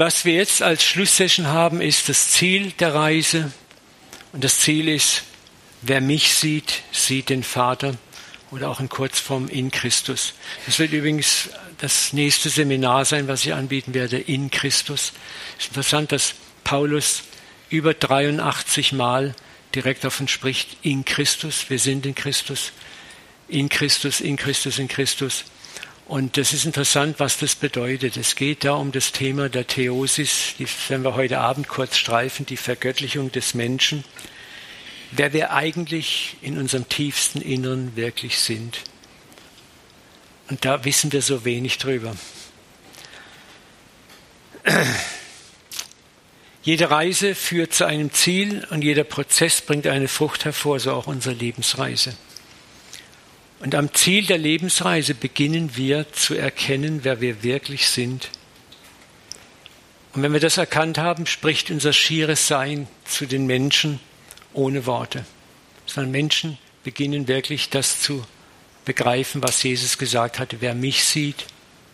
was wir jetzt als Schlusssession haben, ist das Ziel der Reise. Und das Ziel ist, wer mich sieht, sieht den Vater oder auch in Kurzform in Christus. Das wird übrigens das nächste Seminar sein, was ich anbieten werde, in Christus. Es ist interessant, dass Paulus über 83 Mal direkt davon spricht, in Christus, wir sind in Christus, in Christus, in Christus, in Christus. Und das ist interessant, was das bedeutet. Es geht da um das Thema der Theosis, die werden wir heute Abend kurz streifen, die Vergöttlichung des Menschen wer wir eigentlich in unserem tiefsten Innern wirklich sind. Und da wissen wir so wenig drüber. Jede Reise führt zu einem Ziel und jeder Prozess bringt eine Frucht hervor, so auch unsere Lebensreise. Und am Ziel der Lebensreise beginnen wir zu erkennen, wer wir wirklich sind. Und wenn wir das erkannt haben, spricht unser schieres Sein zu den Menschen ohne Worte, sondern Menschen beginnen wirklich das zu begreifen, was Jesus gesagt hatte. Wer mich sieht,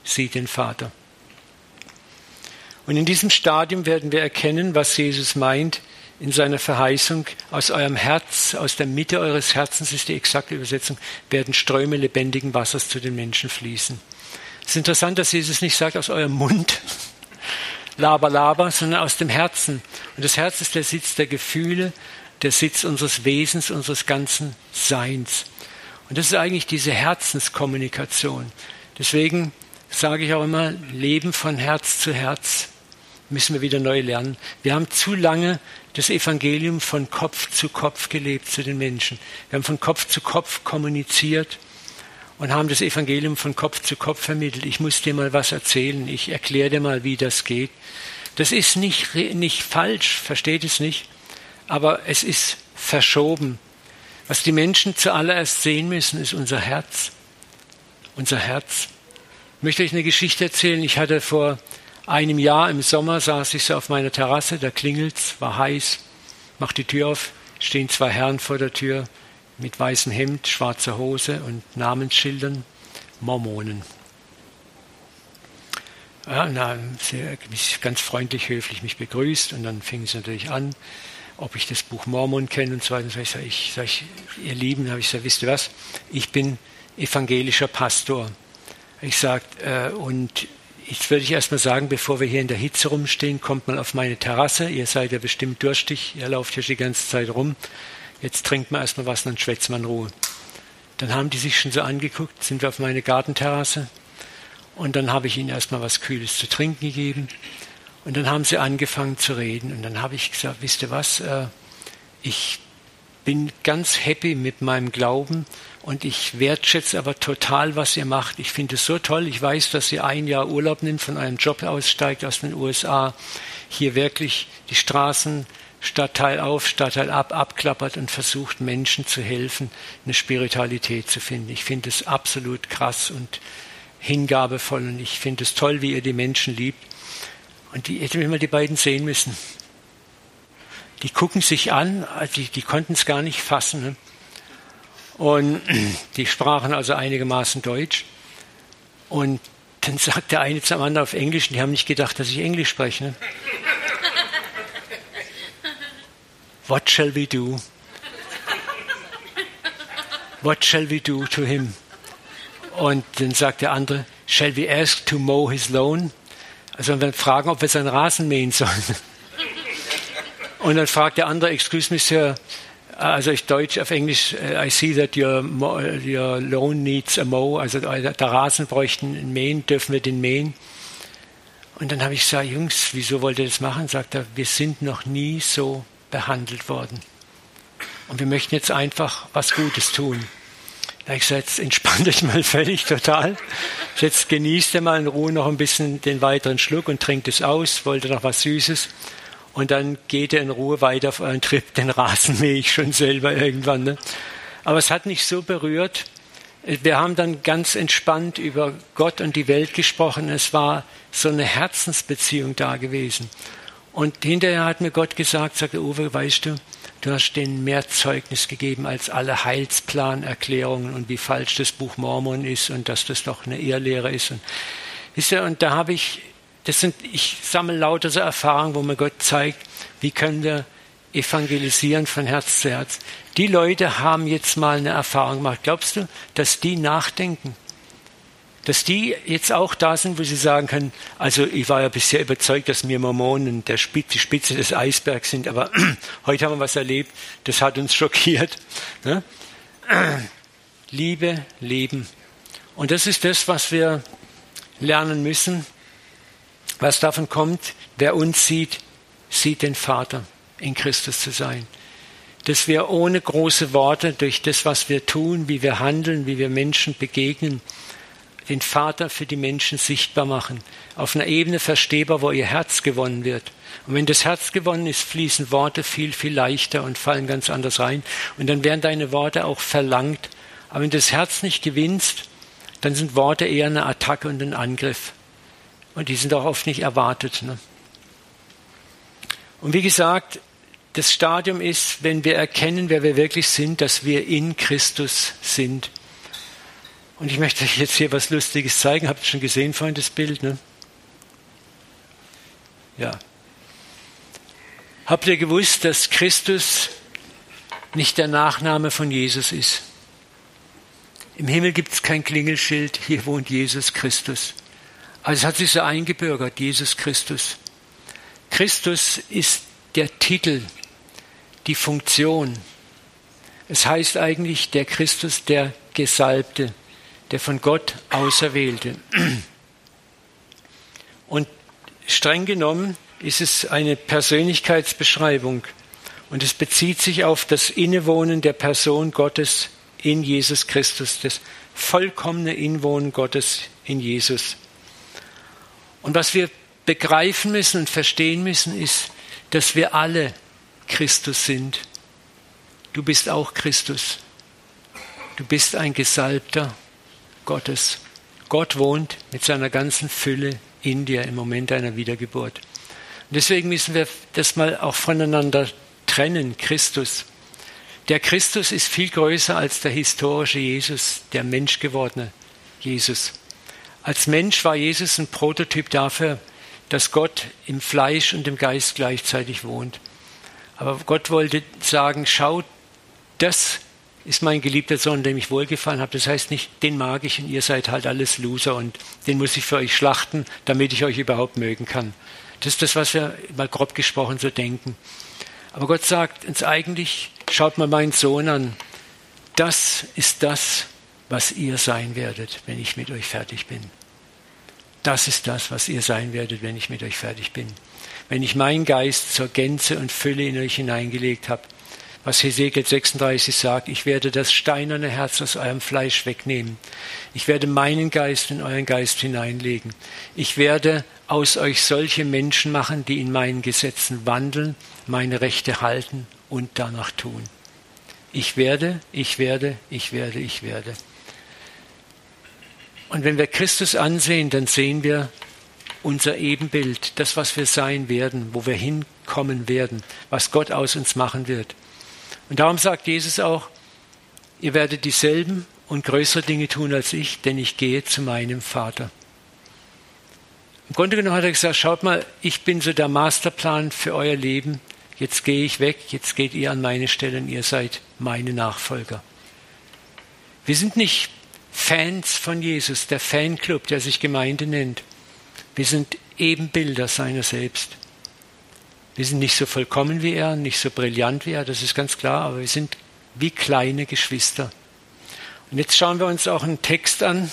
sieht den Vater. Und in diesem Stadium werden wir erkennen, was Jesus meint in seiner Verheißung. Aus eurem Herz, aus der Mitte eures Herzens ist die exakte Übersetzung, werden Ströme lebendigen Wassers zu den Menschen fließen. Es ist interessant, dass Jesus nicht sagt aus eurem Mund, laber, laber, sondern aus dem Herzen. Und das Herz ist der Sitz der Gefühle, der Sitz unseres Wesens, unseres ganzen Seins. Und das ist eigentlich diese Herzenskommunikation. Deswegen sage ich auch immer, Leben von Herz zu Herz müssen wir wieder neu lernen. Wir haben zu lange das Evangelium von Kopf zu Kopf gelebt zu den Menschen. Wir haben von Kopf zu Kopf kommuniziert und haben das Evangelium von Kopf zu Kopf vermittelt. Ich muss dir mal was erzählen, ich erkläre dir mal, wie das geht. Das ist nicht, nicht falsch, versteht es nicht aber es ist verschoben. Was die Menschen zuallererst sehen müssen, ist unser Herz. Unser Herz. Ich möchte euch eine Geschichte erzählen. Ich hatte vor einem Jahr im Sommer saß ich so auf meiner Terrasse, da klingelt's, war heiß, mach die Tür auf, stehen zwei Herren vor der Tür mit weißem Hemd, schwarzer Hose und Namensschildern, Mormonen. Ja, na, sehr, ganz freundlich, höflich mich begrüßt und dann fing es natürlich an ob ich das Buch Mormon kenne und so weiter. Und so. Ich sage, ich, ihr Lieben, habe ich gesagt, wisst ihr was? Ich bin evangelischer Pastor. Ich sage, äh, und jetzt würde ich erstmal sagen, bevor wir hier in der Hitze rumstehen, kommt mal auf meine Terrasse. Ihr seid ja bestimmt durstig, ihr lauft hier die ganze Zeit rum. Jetzt trinkt man erstmal was dann schwätzt man Ruhe. Dann haben die sich schon so angeguckt, sind wir auf meine Gartenterrasse. Und dann habe ich ihnen erstmal was Kühles zu trinken gegeben. Und dann haben sie angefangen zu reden. Und dann habe ich gesagt, wisst ihr was, äh, ich bin ganz happy mit meinem Glauben und ich wertschätze aber total, was ihr macht. Ich finde es so toll. Ich weiß, dass ihr ein Jahr Urlaub nimmt, von einem Job aussteigt aus den USA, hier wirklich die Straßen Stadtteil auf, Stadtteil ab, abklappert und versucht, Menschen zu helfen, eine Spiritualität zu finden. Ich finde es absolut krass und hingabevoll und ich finde es toll, wie ihr die Menschen liebt. Und die hätte mal die beiden sehen müssen. Die gucken sich an, also die, die konnten es gar nicht fassen. Ne? Und die sprachen also einigermaßen Deutsch. Und dann sagt der eine zum anderen auf Englisch, und die haben nicht gedacht, dass ich Englisch spreche. Ne? What shall we do? What shall we do to him? Und dann sagt der andere, shall we ask to mow his lawn? Also wir fragen, ob wir seinen Rasen mähen sollen. Und dann fragt der andere, excuse me, Sir, also ich Deutsch auf Englisch, I see that your, your lawn needs a mow, also der Rasen bräuchte ein Mähen, dürfen wir den mähen? Und dann habe ich gesagt, Jungs, wieso wollt ihr das machen? Sagt er, wir sind noch nie so behandelt worden. Und wir möchten jetzt einfach was Gutes tun. Da habe ich gesagt, jetzt entspannt euch mal völlig total. Jetzt genießt ihr mal in Ruhe noch ein bisschen den weiteren Schluck und trinkt es aus, wollt ihr noch was Süßes. Und dann geht ihr in Ruhe weiter auf euren Trip. Den Rasen mähe ich schon selber irgendwann. Ne? Aber es hat nicht so berührt. Wir haben dann ganz entspannt über Gott und die Welt gesprochen. Es war so eine Herzensbeziehung da gewesen. Und hinterher hat mir Gott gesagt, sagte Uwe, weißt du, Du hast denen mehr Zeugnis gegeben als alle Heilsplanerklärungen und wie falsch das Buch Mormon ist und dass das doch eine Irrlehre ist. Und, und da habe ich das sind, ich sammle lauter so Erfahrungen, wo mir Gott zeigt, wie können wir evangelisieren von Herz zu Herz. Die Leute haben jetzt mal eine Erfahrung gemacht. Glaubst du, dass die nachdenken? Dass die jetzt auch da sind, wo sie sagen können, also ich war ja bisher überzeugt, dass wir Mormonen der Spitze, die Spitze des Eisbergs sind, aber heute haben wir was erlebt, das hat uns schockiert. Ne? Liebe, Leben. Und das ist das, was wir lernen müssen. Was davon kommt, wer uns sieht, sieht den Vater in Christus zu sein. Dass wir ohne große Worte durch das, was wir tun, wie wir handeln, wie wir Menschen begegnen, den Vater für die Menschen sichtbar machen, auf einer Ebene verstehbar, wo ihr Herz gewonnen wird. Und wenn das Herz gewonnen ist, fließen Worte viel, viel leichter und fallen ganz anders rein. Und dann werden deine Worte auch verlangt. Aber wenn du das Herz nicht gewinnst, dann sind Worte eher eine Attacke und ein Angriff. Und die sind auch oft nicht erwartet. Ne? Und wie gesagt, das Stadium ist, wenn wir erkennen, wer wir wirklich sind, dass wir in Christus sind. Und ich möchte euch jetzt hier was Lustiges zeigen. Habt ihr schon gesehen vorhin das Bild? Ne? Ja. Habt ihr gewusst, dass Christus nicht der Nachname von Jesus ist? Im Himmel gibt es kein Klingelschild, hier wohnt Jesus Christus. Also es hat sich so eingebürgert, Jesus Christus. Christus ist der Titel, die Funktion. Es heißt eigentlich der Christus, der Gesalbte, der von Gott Auserwählte. Und streng genommen ist es eine Persönlichkeitsbeschreibung und es bezieht sich auf das Innewohnen der Person Gottes in Jesus Christus, das vollkommene Inwohnen Gottes in Jesus. Und was wir begreifen müssen und verstehen müssen, ist, dass wir alle Christus sind. Du bist auch Christus. Du bist ein Gesalbter Gottes. Gott wohnt mit seiner ganzen Fülle in dir im Moment deiner Wiedergeburt. Und deswegen müssen wir das mal auch voneinander trennen, Christus. Der Christus ist viel größer als der historische Jesus, der menschgewordene Jesus. Als Mensch war Jesus ein Prototyp dafür, dass Gott im Fleisch und im Geist gleichzeitig wohnt. Aber Gott wollte sagen, schaut, das ist mein geliebter Sohn, dem ich wohlgefallen habe. Das heißt nicht, den mag ich und ihr seid halt alles Loser und den muss ich für euch schlachten, damit ich euch überhaupt mögen kann. Das ist das, was wir mal grob gesprochen so denken. Aber Gott sagt uns eigentlich, schaut mal meinen Sohn an. Das ist das, was ihr sein werdet, wenn ich mit euch fertig bin. Das ist das, was ihr sein werdet, wenn ich mit euch fertig bin. Wenn ich meinen Geist zur Gänze und Fülle in euch hineingelegt habe, was Hesekiel 36 sagt, ich werde das steinerne Herz aus eurem Fleisch wegnehmen. Ich werde meinen Geist in euren Geist hineinlegen. Ich werde aus euch solche Menschen machen, die in meinen Gesetzen wandeln, meine Rechte halten und danach tun. Ich werde, ich werde, ich werde, ich werde. Und wenn wir Christus ansehen, dann sehen wir unser Ebenbild, das, was wir sein werden, wo wir hinkommen werden, was Gott aus uns machen wird. Und darum sagt Jesus auch, ihr werdet dieselben und größere Dinge tun als ich, denn ich gehe zu meinem Vater. Im Grunde genommen hat er gesagt, schaut mal, ich bin so der Masterplan für euer Leben. Jetzt gehe ich weg, jetzt geht ihr an meine Stelle und ihr seid meine Nachfolger. Wir sind nicht Fans von Jesus, der Fanclub, der sich Gemeinde nennt. Wir sind Ebenbilder seiner selbst. Wir sind nicht so vollkommen wie er, nicht so brillant wie er, das ist ganz klar, aber wir sind wie kleine Geschwister. Und jetzt schauen wir uns auch einen Text an,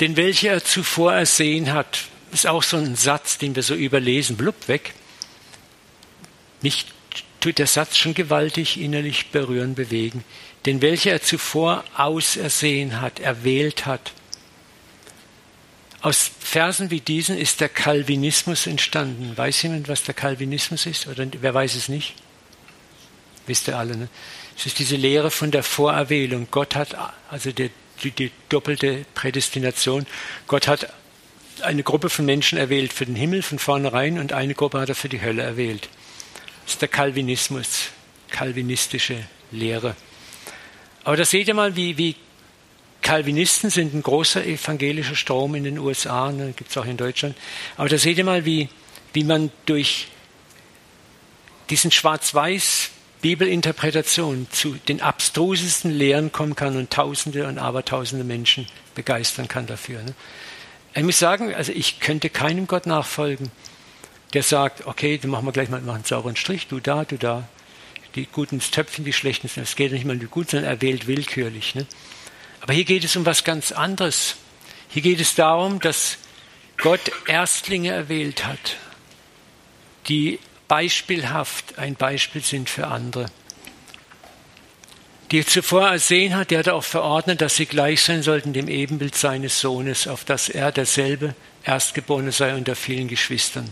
den welcher er zuvor ersehen hat. Ist auch so ein Satz, den wir so überlesen, blub weg. Nicht tut der Satz schon gewaltig innerlich berühren, bewegen. Den welcher er zuvor ausersehen hat, erwählt hat. Aus Versen wie diesen ist der Calvinismus entstanden. Weiß jemand, was der Calvinismus ist? Oder wer weiß es nicht? Wisst ihr alle, ne? Es ist diese Lehre von der Vorerwählung. Gott hat, also die, die, die doppelte Prädestination, Gott hat eine Gruppe von Menschen erwählt für den Himmel von vornherein und eine Gruppe hat er für die Hölle erwählt. Ist der Calvinismus, calvinistische Lehre. Aber da seht ihr mal, wie, wie Calvinisten sind ein großer evangelischer Strom in den USA, ne, gibt es auch in Deutschland. Aber da seht ihr mal, wie, wie man durch diesen Schwarz-Weiß Bibelinterpretation zu den abstrusesten Lehren kommen kann und Tausende und Abertausende Menschen begeistern kann dafür. Ne? Ich muss sagen, also ich könnte keinem Gott nachfolgen, der sagt, okay, dann machen wir gleich mal einen sauberen Strich, du da, du da. Die Guten ins Töpfchen, die Schlechten, es geht nicht mal um die Guten, sondern er wählt willkürlich. Ne? Aber hier geht es um was ganz anderes. Hier geht es darum, dass Gott Erstlinge erwählt hat, die beispielhaft ein Beispiel sind für andere. Die er zuvor ersehen hat, der hat auch verordnet, dass sie gleich sein sollten dem Ebenbild seines Sohnes, auf das er derselbe Erstgeborene sei unter vielen Geschwistern.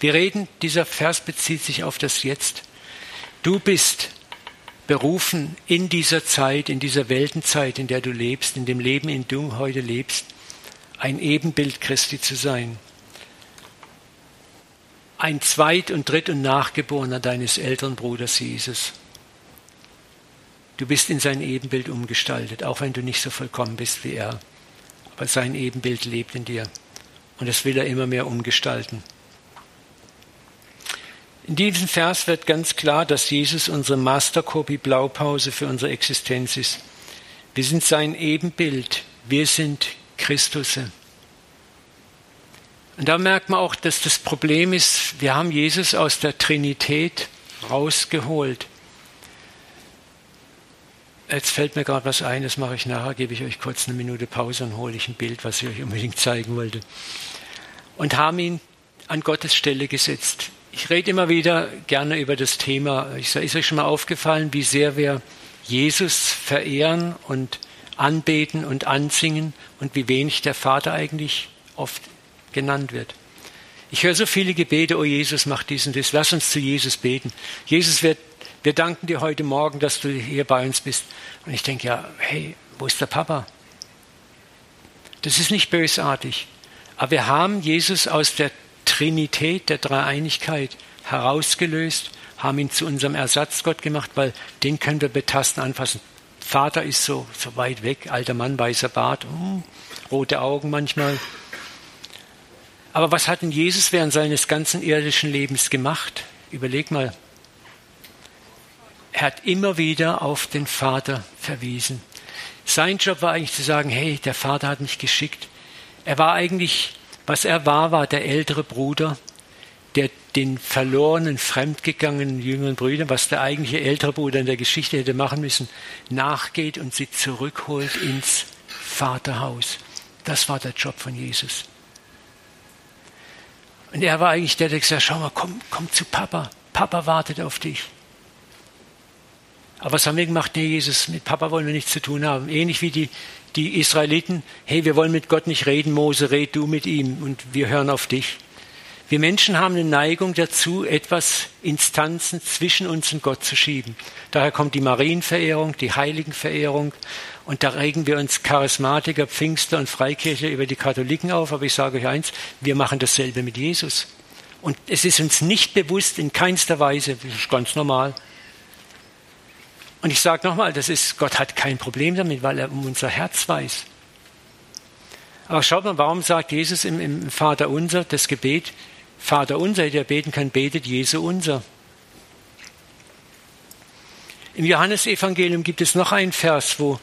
Wir reden, dieser Vers bezieht sich auf das Jetzt. Du bist berufen in dieser Zeit, in dieser Weltenzeit, in der du lebst, in dem Leben, in dem du heute lebst, ein Ebenbild Christi zu sein ein Zweit- und Dritt- und Nachgeborener deines älteren Bruders Jesus. Du bist in sein Ebenbild umgestaltet, auch wenn du nicht so vollkommen bist wie er. Aber sein Ebenbild lebt in dir. Und das will er immer mehr umgestalten. In diesem Vers wird ganz klar, dass Jesus unsere Mastercopy Blaupause für unsere Existenz ist. Wir sind sein Ebenbild. Wir sind Christusse. Und da merkt man auch, dass das Problem ist, wir haben Jesus aus der Trinität rausgeholt. Jetzt fällt mir gerade was ein, das mache ich nachher, gebe ich euch kurz eine Minute Pause und hole ich ein Bild, was ich euch unbedingt zeigen wollte. Und haben ihn an Gottes Stelle gesetzt. Ich rede immer wieder gerne über das Thema. Ist euch schon mal aufgefallen, wie sehr wir Jesus verehren und anbeten und ansingen und wie wenig der Vater eigentlich oft genannt wird. Ich höre so viele Gebete, oh Jesus, mach dies und das, lass uns zu Jesus beten. Jesus, wir, wir danken dir heute Morgen, dass du hier bei uns bist. Und ich denke, ja, hey, wo ist der Papa? Das ist nicht bösartig. Aber wir haben Jesus aus der Trinität, der Dreieinigkeit herausgelöst, haben ihn zu unserem Ersatzgott gemacht, weil den können wir betasten, anfassen. Vater ist so, so weit weg, alter Mann, weißer Bart, hm, rote Augen manchmal. Aber was hat denn Jesus während seines ganzen irdischen Lebens gemacht? Überleg mal. Er hat immer wieder auf den Vater verwiesen. Sein Job war eigentlich zu sagen, hey, der Vater hat mich geschickt. Er war eigentlich, was er war, war der ältere Bruder, der den verlorenen, fremdgegangenen jüngeren Brüdern, was der eigentliche ältere Bruder in der Geschichte hätte machen müssen, nachgeht und sie zurückholt ins Vaterhaus. Das war der Job von Jesus. Und er war eigentlich der, der gesagt hat, schau mal, komm, komm zu Papa. Papa wartet auf dich. Aber was haben wir gemacht? Nee, Jesus, mit Papa wollen wir nichts zu tun haben. Ähnlich wie die, die Israeliten. Hey, wir wollen mit Gott nicht reden. Mose, red du mit ihm und wir hören auf dich. Wir Menschen haben eine Neigung dazu, etwas Instanzen zwischen uns und Gott zu schieben. Daher kommt die Marienverehrung, die Heiligenverehrung. Und da regen wir uns Charismatiker, Pfingster und Freikirche über die Katholiken auf. Aber ich sage euch eins, wir machen dasselbe mit Jesus. Und es ist uns nicht bewusst, in keinster Weise, das ist ganz normal. Und ich sage nochmal, das ist, Gott hat kein Problem damit, weil er um unser Herz weiß. Aber schaut mal, warum sagt Jesus im, im Vater unser das Gebet, Vater unser, der beten kann, betet Jesu unser. Im Johannesevangelium gibt es noch einen Vers, wo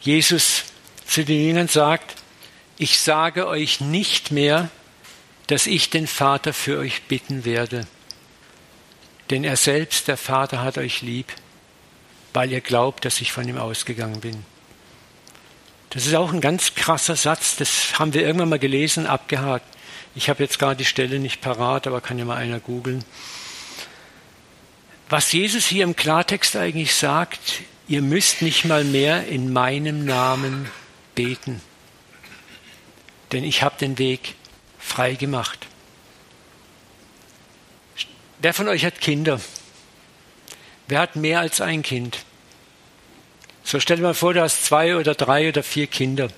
Jesus zu den Jüngern sagt, ich sage euch nicht mehr, dass ich den Vater für euch bitten werde, denn er selbst, der Vater, hat euch lieb, weil ihr glaubt, dass ich von ihm ausgegangen bin. Das ist auch ein ganz krasser Satz, das haben wir irgendwann mal gelesen, abgehakt. Ich habe jetzt gar die Stelle nicht parat, aber kann ja mal einer googeln. Was Jesus hier im Klartext eigentlich sagt, ihr müsst nicht mal mehr in meinem Namen beten, denn ich habe den Weg frei gemacht. Wer von euch hat Kinder? Wer hat mehr als ein Kind? So stell dir mal vor, du hast zwei oder drei oder vier Kinder.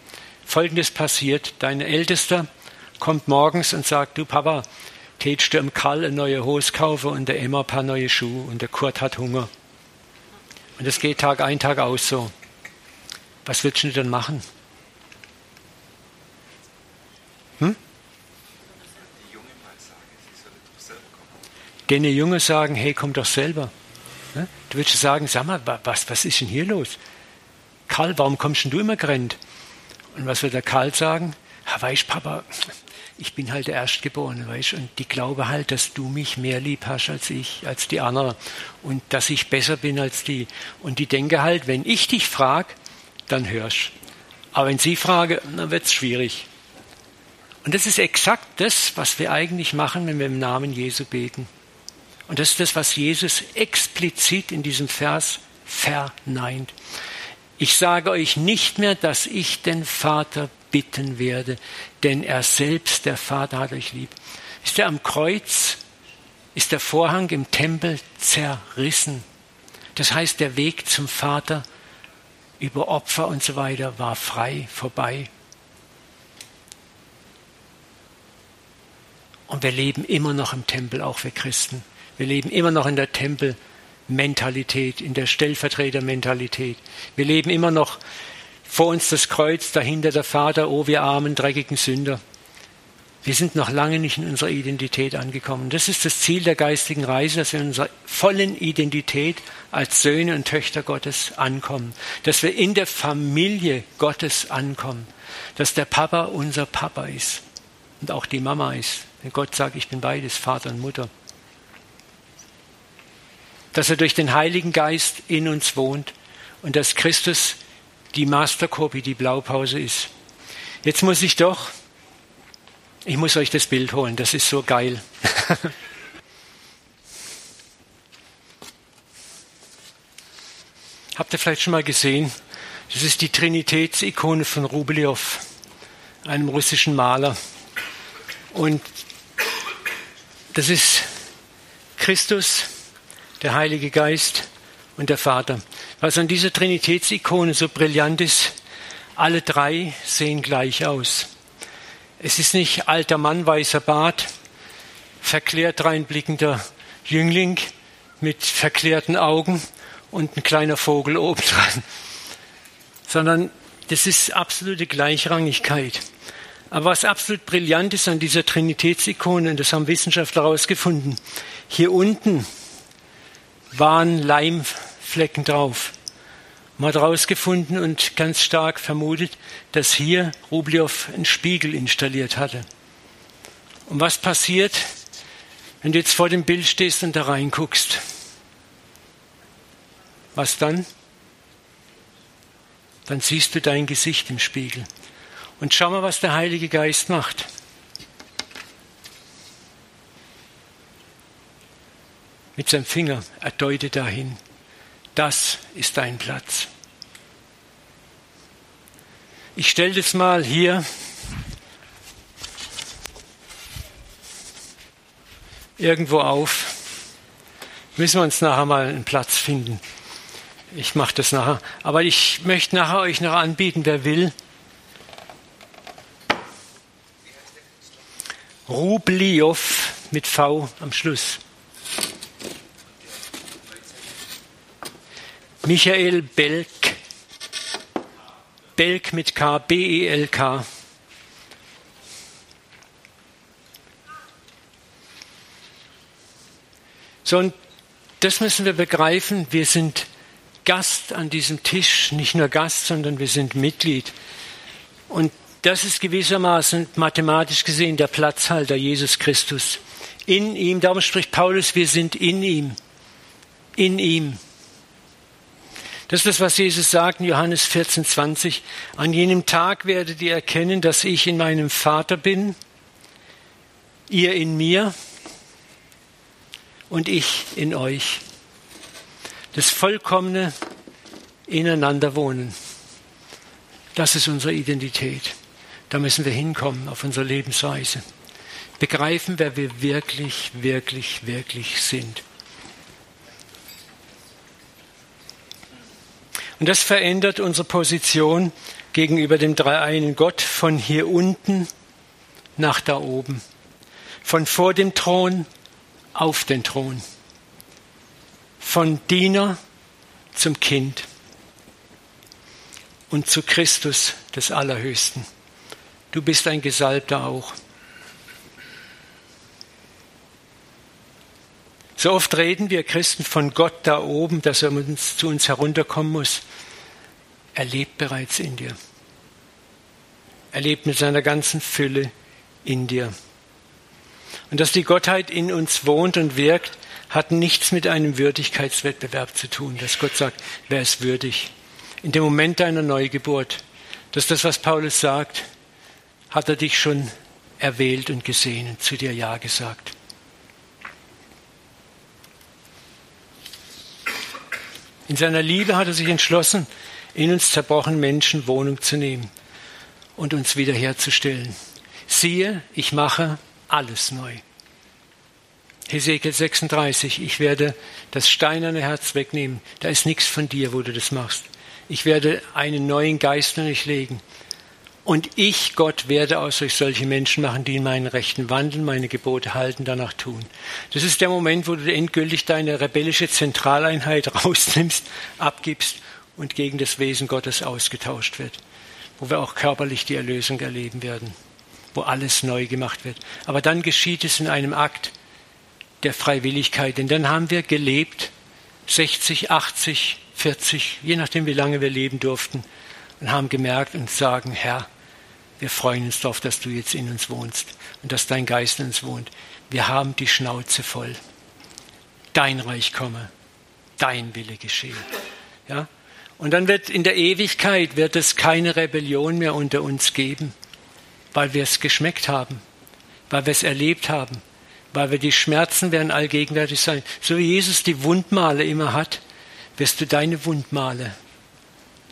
Folgendes passiert. Dein Ältester kommt morgens und sagt, du Papa, tätst du im Karl eine neue Hose kaufen und der Emma ein paar neue Schuhe und der Kurt hat Hunger. Und das geht Tag ein, Tag aus so. Was würdest du dann machen? Hm? Den Junge sagen, hey, komm doch selber. Du würdest sagen, sag mal, was, was ist denn hier los? Karl, warum kommst denn du immer gerannt? Und was wird der Karl sagen? Ja, weißt Papa, ich bin halt der Erstgeborene, weißt und die glaube halt, dass du mich mehr lieb hast als ich, als die anderen und dass ich besser bin als die. Und die denke halt, wenn ich dich frage, dann hörst. Aber wenn sie frage, dann wird es schwierig. Und das ist exakt das, was wir eigentlich machen, wenn wir im Namen Jesu beten. Und das ist das, was Jesus explizit in diesem Vers verneint. Ich sage euch nicht mehr, dass ich den Vater bitten werde, denn er selbst, der Vater, hat euch lieb. Ist er am Kreuz, ist der Vorhang im Tempel zerrissen. Das heißt, der Weg zum Vater über Opfer und so weiter war frei, vorbei. Und wir leben immer noch im Tempel, auch wir Christen. Wir leben immer noch in der Tempelmentalität, in der Stellvertretermentalität. Wir leben immer noch vor uns das Kreuz, dahinter der Vater, oh wir armen, dreckigen Sünder. Wir sind noch lange nicht in unserer Identität angekommen. Das ist das Ziel der geistigen Reise, dass wir in unserer vollen Identität als Söhne und Töchter Gottes ankommen. Dass wir in der Familie Gottes ankommen. Dass der Papa unser Papa ist und auch die Mama ist. Wenn Gott sagt, ich bin beides, Vater und Mutter dass er durch den Heiligen Geist in uns wohnt und dass Christus die Masterkopie, die Blaupause ist. Jetzt muss ich doch, ich muss euch das Bild holen, das ist so geil. Habt ihr vielleicht schon mal gesehen? Das ist die Trinitätsikone von Rubeliow, einem russischen Maler. Und das ist Christus, der Heilige Geist und der Vater. Was an dieser Trinitätsikone so brillant ist, alle drei sehen gleich aus. Es ist nicht alter Mann, weißer Bart, verklärt reinblickender Jüngling mit verklärten Augen und ein kleiner Vogel obendran, sondern das ist absolute Gleichrangigkeit. Aber was absolut brillant ist an dieser Trinitätsikone, und das haben Wissenschaftler herausgefunden, hier unten waren Leimflecken drauf. Man hat herausgefunden und ganz stark vermutet, dass hier Rubliow einen Spiegel installiert hatte. Und was passiert, wenn du jetzt vor dem Bild stehst und da reinguckst? Was dann? Dann siehst du dein Gesicht im Spiegel. Und schau mal, was der Heilige Geist macht. Mit seinem Finger, er deutet dahin. Das ist dein Platz. Ich stelle das mal hier irgendwo auf. Müssen wir uns nachher mal einen Platz finden. Ich mache das nachher. Aber ich möchte nachher euch noch anbieten, wer will. Rubliow mit V am Schluss. Michael Belk. Belk mit K, B-E-L-K. So, und das müssen wir begreifen. Wir sind Gast an diesem Tisch, nicht nur Gast, sondern wir sind Mitglied. Und das ist gewissermaßen mathematisch gesehen der Platzhalter Jesus Christus. In ihm, darum spricht Paulus, wir sind in ihm. In ihm. Das ist das, was Jesus sagt in Johannes 14, 20. An jenem Tag werdet ihr erkennen, dass ich in meinem Vater bin, ihr in mir und ich in euch. Das vollkommene Ineinanderwohnen. Das ist unsere Identität. Da müssen wir hinkommen auf unsere Lebensweise. Begreifen, wer wir wirklich, wirklich, wirklich sind. Und das verändert unsere Position gegenüber dem dreieinen Gott von hier unten nach da oben. Von vor dem Thron auf den Thron. Von Diener zum Kind. und zu Christus des Allerhöchsten. Du bist ein Gesalbter auch. So oft reden wir Christen von Gott da oben, dass er uns, zu uns herunterkommen muss. Er lebt bereits in dir. Er lebt mit seiner ganzen Fülle in dir. Und dass die Gottheit in uns wohnt und wirkt, hat nichts mit einem Würdigkeitswettbewerb zu tun, dass Gott sagt, wer ist würdig. In dem Moment deiner Neugeburt, das ist das, was Paulus sagt, hat er dich schon erwählt und gesehen und zu dir Ja gesagt. In seiner Liebe hat er sich entschlossen, in uns zerbrochenen Menschen Wohnung zu nehmen und uns wiederherzustellen. Siehe, ich mache alles neu. Hesekiel 36, ich werde das steinerne Herz wegnehmen. Da ist nichts von dir, wo du das machst. Ich werde einen neuen Geist in euch legen und ich, Gott, werde aus euch solche Menschen machen, die in meinen Rechten wandeln, meine Gebote halten, danach tun. Das ist der Moment, wo du endgültig deine rebellische Zentraleinheit rausnimmst, abgibst und gegen das Wesen Gottes ausgetauscht wird. Wo wir auch körperlich die Erlösung erleben werden. Wo alles neu gemacht wird. Aber dann geschieht es in einem Akt der Freiwilligkeit. Denn dann haben wir gelebt, 60, 80, 40, je nachdem, wie lange wir leben durften und haben gemerkt und sagen, Herr, wir freuen uns darauf, dass du jetzt in uns wohnst und dass dein Geist in uns wohnt. Wir haben die Schnauze voll. Dein Reich komme, dein Wille geschehe. Ja? Und dann wird in der Ewigkeit wird es keine Rebellion mehr unter uns geben, weil wir es geschmeckt haben, weil wir es erlebt haben, weil wir die Schmerzen werden allgegenwärtig sein. So wie Jesus die Wundmale immer hat, wirst du deine Wundmale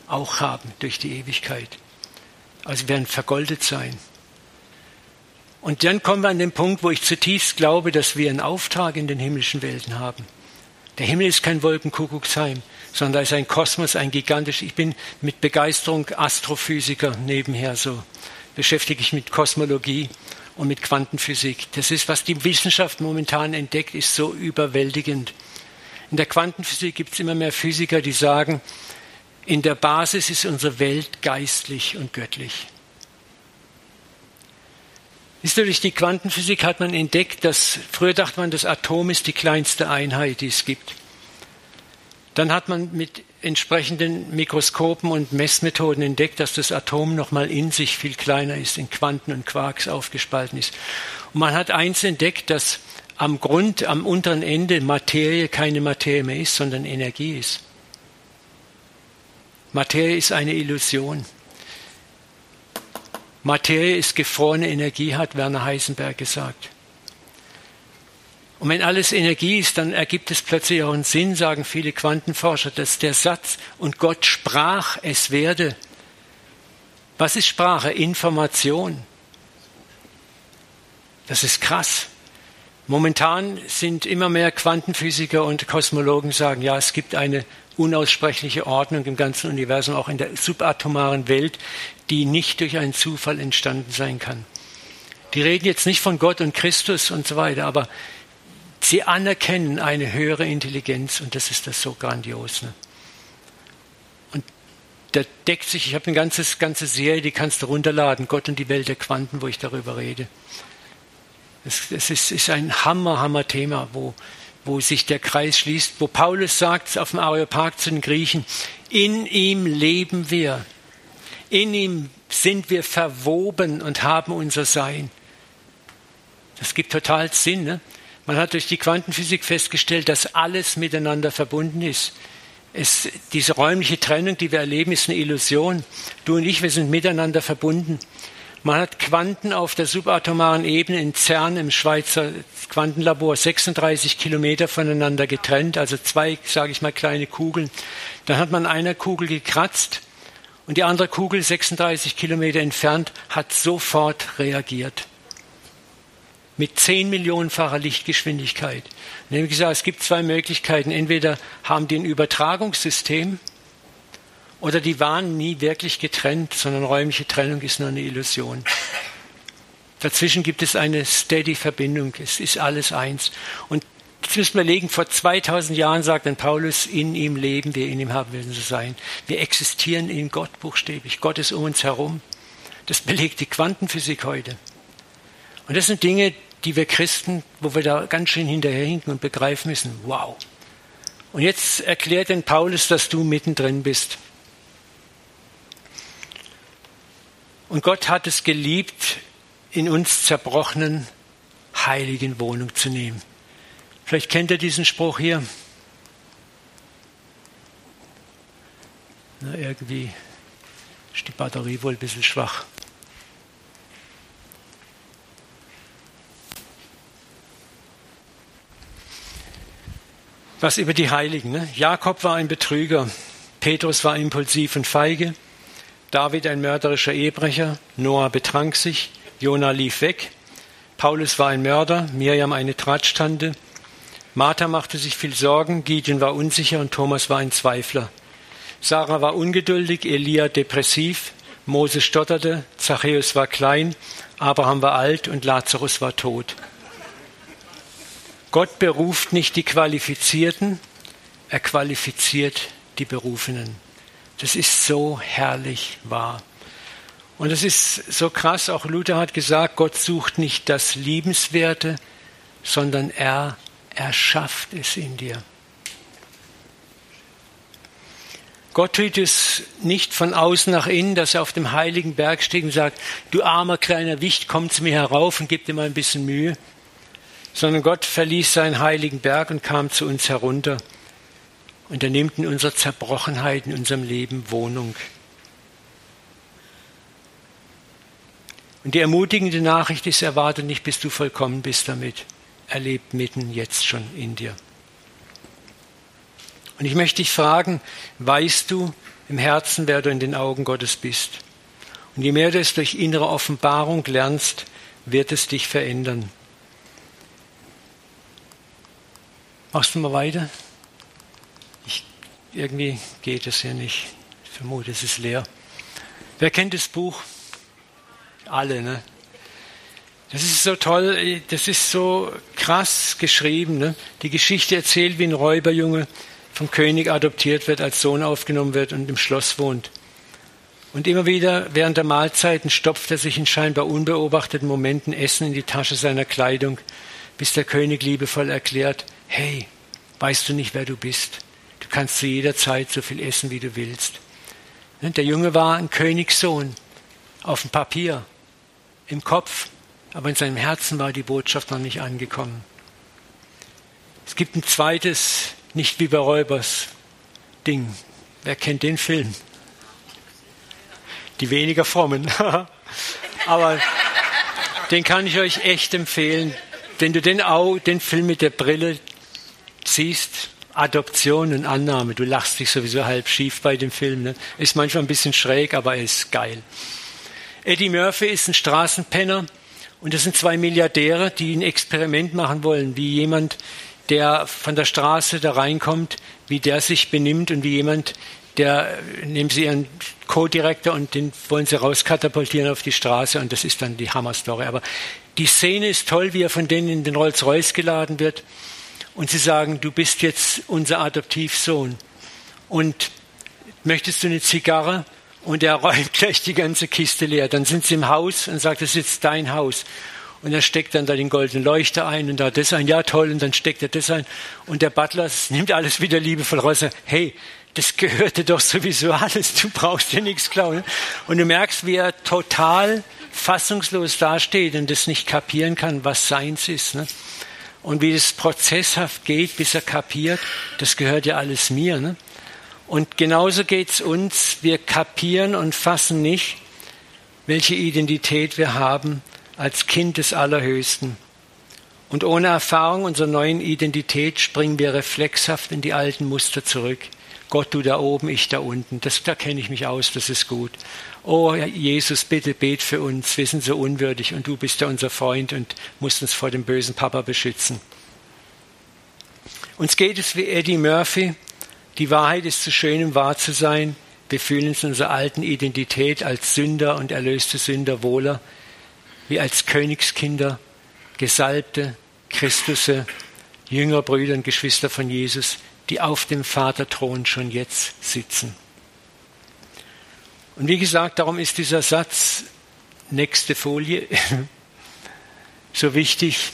auch haben durch die Ewigkeit. Also werden vergoldet sein. Und dann kommen wir an den Punkt, wo ich zutiefst glaube, dass wir einen Auftrag in den himmlischen Welten haben. Der Himmel ist kein Wolkenkuckucksheim, sondern ist ein Kosmos, ein gigantisch. Ich bin mit Begeisterung Astrophysiker nebenher so. Beschäftige ich mit Kosmologie und mit Quantenphysik. Das ist, was die Wissenschaft momentan entdeckt, ist so überwältigend. In der Quantenphysik gibt es immer mehr Physiker, die sagen, in der Basis ist unsere Welt geistlich und göttlich. Ist durch die Quantenphysik hat man entdeckt, dass früher dachte man, das Atom ist die kleinste Einheit, die es gibt. Dann hat man mit entsprechenden Mikroskopen und Messmethoden entdeckt, dass das Atom nochmal in sich viel kleiner ist, in Quanten und Quarks aufgespalten ist. Und man hat eins entdeckt, dass am Grund, am unteren Ende Materie keine Materie mehr ist, sondern Energie ist. Materie ist eine Illusion. Materie ist gefrorene Energie, hat Werner Heisenberg gesagt. Und wenn alles Energie ist, dann ergibt es plötzlich auch einen Sinn, sagen viele Quantenforscher, dass der Satz, und Gott sprach, es werde. Was ist Sprache? Information. Das ist krass. Momentan sind immer mehr Quantenphysiker und Kosmologen sagen, ja, es gibt eine unaussprechliche Ordnung im ganzen Universum, auch in der subatomaren Welt, die nicht durch einen Zufall entstanden sein kann. Die reden jetzt nicht von Gott und Christus und so weiter, aber sie anerkennen eine höhere Intelligenz und das ist das so grandios. Ne? Und da deckt sich, ich habe eine ganze, ganze Serie, die kannst du runterladen, Gott und die Welt der Quanten, wo ich darüber rede. Es, es ist, ist, ein Hammer, Hammer Thema, wo wo sich der Kreis schließt, wo Paulus sagt auf dem Areopag zu den Griechen, in ihm leben wir, in ihm sind wir verwoben und haben unser Sein. Das gibt total Sinn. Ne? Man hat durch die Quantenphysik festgestellt, dass alles miteinander verbunden ist. Es, diese räumliche Trennung, die wir erleben, ist eine Illusion. Du und ich, wir sind miteinander verbunden. Man hat Quanten auf der subatomaren Ebene in CERN im Schweizer Quantenlabor 36 Kilometer voneinander getrennt, also zwei, sage ich mal, kleine Kugeln. Dann hat man einer Kugel gekratzt und die andere Kugel 36 Kilometer entfernt hat sofort reagiert. Mit 10 Millionenfacher Lichtgeschwindigkeit. Nämlich gesagt, es gibt zwei Möglichkeiten. Entweder haben die ein Übertragungssystem, oder die waren nie wirklich getrennt, sondern räumliche Trennung ist nur eine Illusion. Dazwischen gibt es eine steady Verbindung. Es ist alles eins. Und Jetzt müssen wir legen, vor 2000 Jahren sagt dann Paulus, in ihm leben wir, in ihm haben wir zu sein. Wir existieren in Gott buchstäblich. Gott ist um uns herum. Das belegt die Quantenphysik heute. Und das sind Dinge, die wir Christen, wo wir da ganz schön hinterherhinken und begreifen müssen, wow. Und jetzt erklärt denn Paulus, dass du mittendrin bist. Und Gott hat es geliebt, in uns zerbrochenen Heiligen Wohnung zu nehmen. Vielleicht kennt ihr diesen Spruch hier. Na, irgendwie ist die Batterie wohl ein bisschen schwach. Was über die Heiligen. Ne? Jakob war ein Betrüger, Petrus war impulsiv und feige, David ein mörderischer Ehebrecher, Noah betrank sich, Jona lief weg, Paulus war ein Mörder, Miriam eine Tratstante, Martha machte sich viel Sorgen, Gideon war unsicher und Thomas war ein Zweifler. Sarah war ungeduldig, Elia depressiv, Mose stotterte, Zachäus war klein, Abraham war alt und Lazarus war tot. Gott beruft nicht die Qualifizierten, er qualifiziert die Berufenen. Das ist so herrlich wahr. Und es ist so krass, auch Luther hat gesagt, Gott sucht nicht das Liebenswerte, sondern er erschafft es in dir. Gott tut es nicht von außen nach innen, dass er auf dem heiligen Berg steht und sagt, du armer kleiner Wicht, komm zu mir herauf und gib dir mal ein bisschen Mühe sondern Gott verließ seinen heiligen Berg und kam zu uns herunter. Und er nimmt in unserer Zerbrochenheit, in unserem Leben Wohnung. Und die ermutigende Nachricht ist, erwarte nicht, bis du vollkommen bist damit. Er lebt mitten jetzt schon in dir. Und ich möchte dich fragen, weißt du im Herzen, wer du in den Augen Gottes bist? Und je mehr du es durch innere Offenbarung lernst, wird es dich verändern. Machst du mal weiter? Irgendwie geht es hier nicht. Ich vermute, es ist leer. Wer kennt das Buch? Alle, ne? Das ist so toll, das ist so krass geschrieben. Ne? Die Geschichte erzählt, wie ein Räuberjunge vom König adoptiert wird, als Sohn aufgenommen wird und im Schloss wohnt. Und immer wieder während der Mahlzeiten stopft er sich in scheinbar unbeobachteten Momenten Essen in die Tasche seiner Kleidung, bis der König liebevoll erklärt, hey, weißt du nicht, wer du bist? Kannst zu jeder Zeit so viel essen, wie du willst. Der Junge war ein Königssohn auf dem Papier, im Kopf, aber in seinem Herzen war die Botschaft noch nicht angekommen. Es gibt ein zweites, nicht wie bei Räubers, Ding. Wer kennt den Film? Die weniger frommen. aber den kann ich euch echt empfehlen. Wenn du den, den Film mit der Brille siehst, Adoption und Annahme, du lachst dich sowieso halb schief bei dem Film. Ne? Ist manchmal ein bisschen schräg, aber er ist geil. Eddie Murphy ist ein Straßenpenner und das sind zwei Milliardäre, die ein Experiment machen wollen, wie jemand, der von der Straße da reinkommt, wie der sich benimmt und wie jemand, der, nehmen sie ihren Co-Direktor und den wollen sie rauskatapultieren auf die Straße und das ist dann die Hammer-Story. Aber die Szene ist toll, wie er von denen in den Rolls-Royce geladen wird und sie sagen, du bist jetzt unser Adoptivsohn und möchtest du eine Zigarre? Und er räumt gleich die ganze Kiste leer. Dann sind sie im Haus und sagt, das ist jetzt dein Haus. Und er steckt dann da den goldenen Leuchter ein und da das ein, ja toll, und dann steckt er das ein. Und der Butler nimmt alles wieder liebevoll raus. Hey, das gehörte doch sowieso alles, du brauchst dir nichts klauen. Und du merkst, wie er total fassungslos dasteht und das nicht kapieren kann, was seins ist. Ne? Und wie es prozesshaft geht, bis er kapiert, das gehört ja alles mir. Ne? Und genauso geht es uns, wir kapieren und fassen nicht, welche Identität wir haben als Kind des Allerhöchsten. Und ohne Erfahrung unserer neuen Identität springen wir reflexhaft in die alten Muster zurück. Gott, du da oben, ich da unten. Das, da kenne ich mich aus, das ist gut. Oh Jesus, bitte bet für uns, wir sind so unwürdig und du bist ja unser Freund und musst uns vor dem bösen Papa beschützen. Uns geht es wie Eddie Murphy. Die Wahrheit ist zu schön, um wahr zu sein. Wir fühlen uns in unserer alten Identität als Sünder und erlöste Sünder wohler, wie als Königskinder, Gesalbte, Christusse, Jünger, Brüder und Geschwister von Jesus, die auf dem Vaterthron schon jetzt sitzen. Und wie gesagt, darum ist dieser Satz, nächste Folie, so wichtig.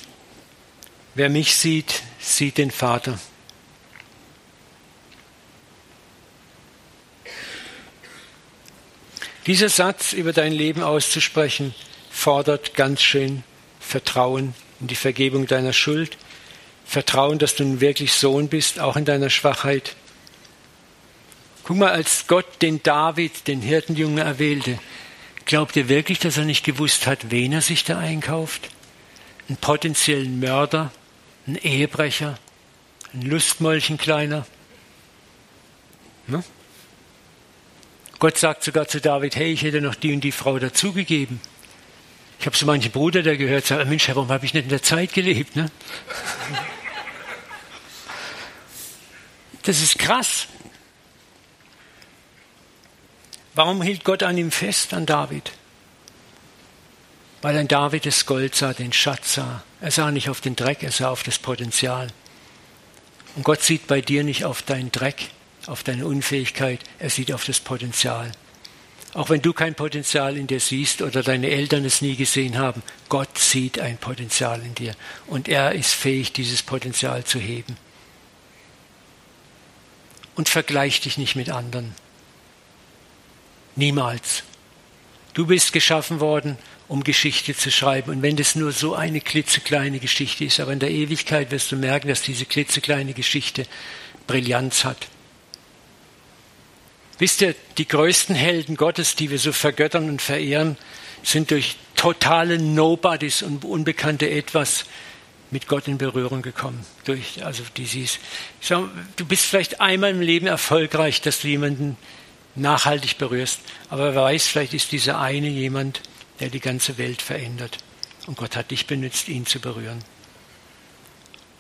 Wer mich sieht, sieht den Vater. Dieser Satz über dein Leben auszusprechen, fordert ganz schön Vertrauen in die Vergebung deiner Schuld, Vertrauen, dass du nun wirklich Sohn bist, auch in deiner Schwachheit. Guck mal, als Gott den David, den Hirtenjungen, erwählte, glaubt ihr wirklich, dass er nicht gewusst hat, wen er sich da einkauft? Einen potenziellen Mörder, einen Ehebrecher, ein Lustmolchen kleiner? Ne? Gott sagt sogar zu David, hey, ich hätte noch die und die Frau dazugegeben. Ich habe so manchen Bruder, der gehört, sagt, Mensch, warum habe ich nicht in der Zeit gelebt? Ne? Das ist krass. Warum hielt Gott an ihm fest, an David? Weil ein David das Gold sah, den Schatz sah. Er sah nicht auf den Dreck, er sah auf das Potenzial. Und Gott sieht bei dir nicht auf deinen Dreck, auf deine Unfähigkeit, er sieht auf das Potenzial. Auch wenn du kein Potenzial in dir siehst oder deine Eltern es nie gesehen haben, Gott sieht ein Potenzial in dir und er ist fähig, dieses Potenzial zu heben. Und vergleich dich nicht mit anderen. Niemals. Du bist geschaffen worden, um Geschichte zu schreiben. Und wenn das nur so eine klitzekleine Geschichte ist, aber in der Ewigkeit wirst du merken, dass diese klitzekleine Geschichte Brillanz hat. Wisst ihr, die größten Helden Gottes, die wir so vergöttern und verehren, sind durch totale Nobodies und unbekannte Etwas mit Gott in Berührung gekommen. Durch, also die siehst. Du bist vielleicht einmal im Leben erfolgreich, dass du jemanden nachhaltig berührst. Aber wer weiß, vielleicht ist dieser eine jemand, der die ganze Welt verändert. Und Gott hat dich benutzt, ihn zu berühren.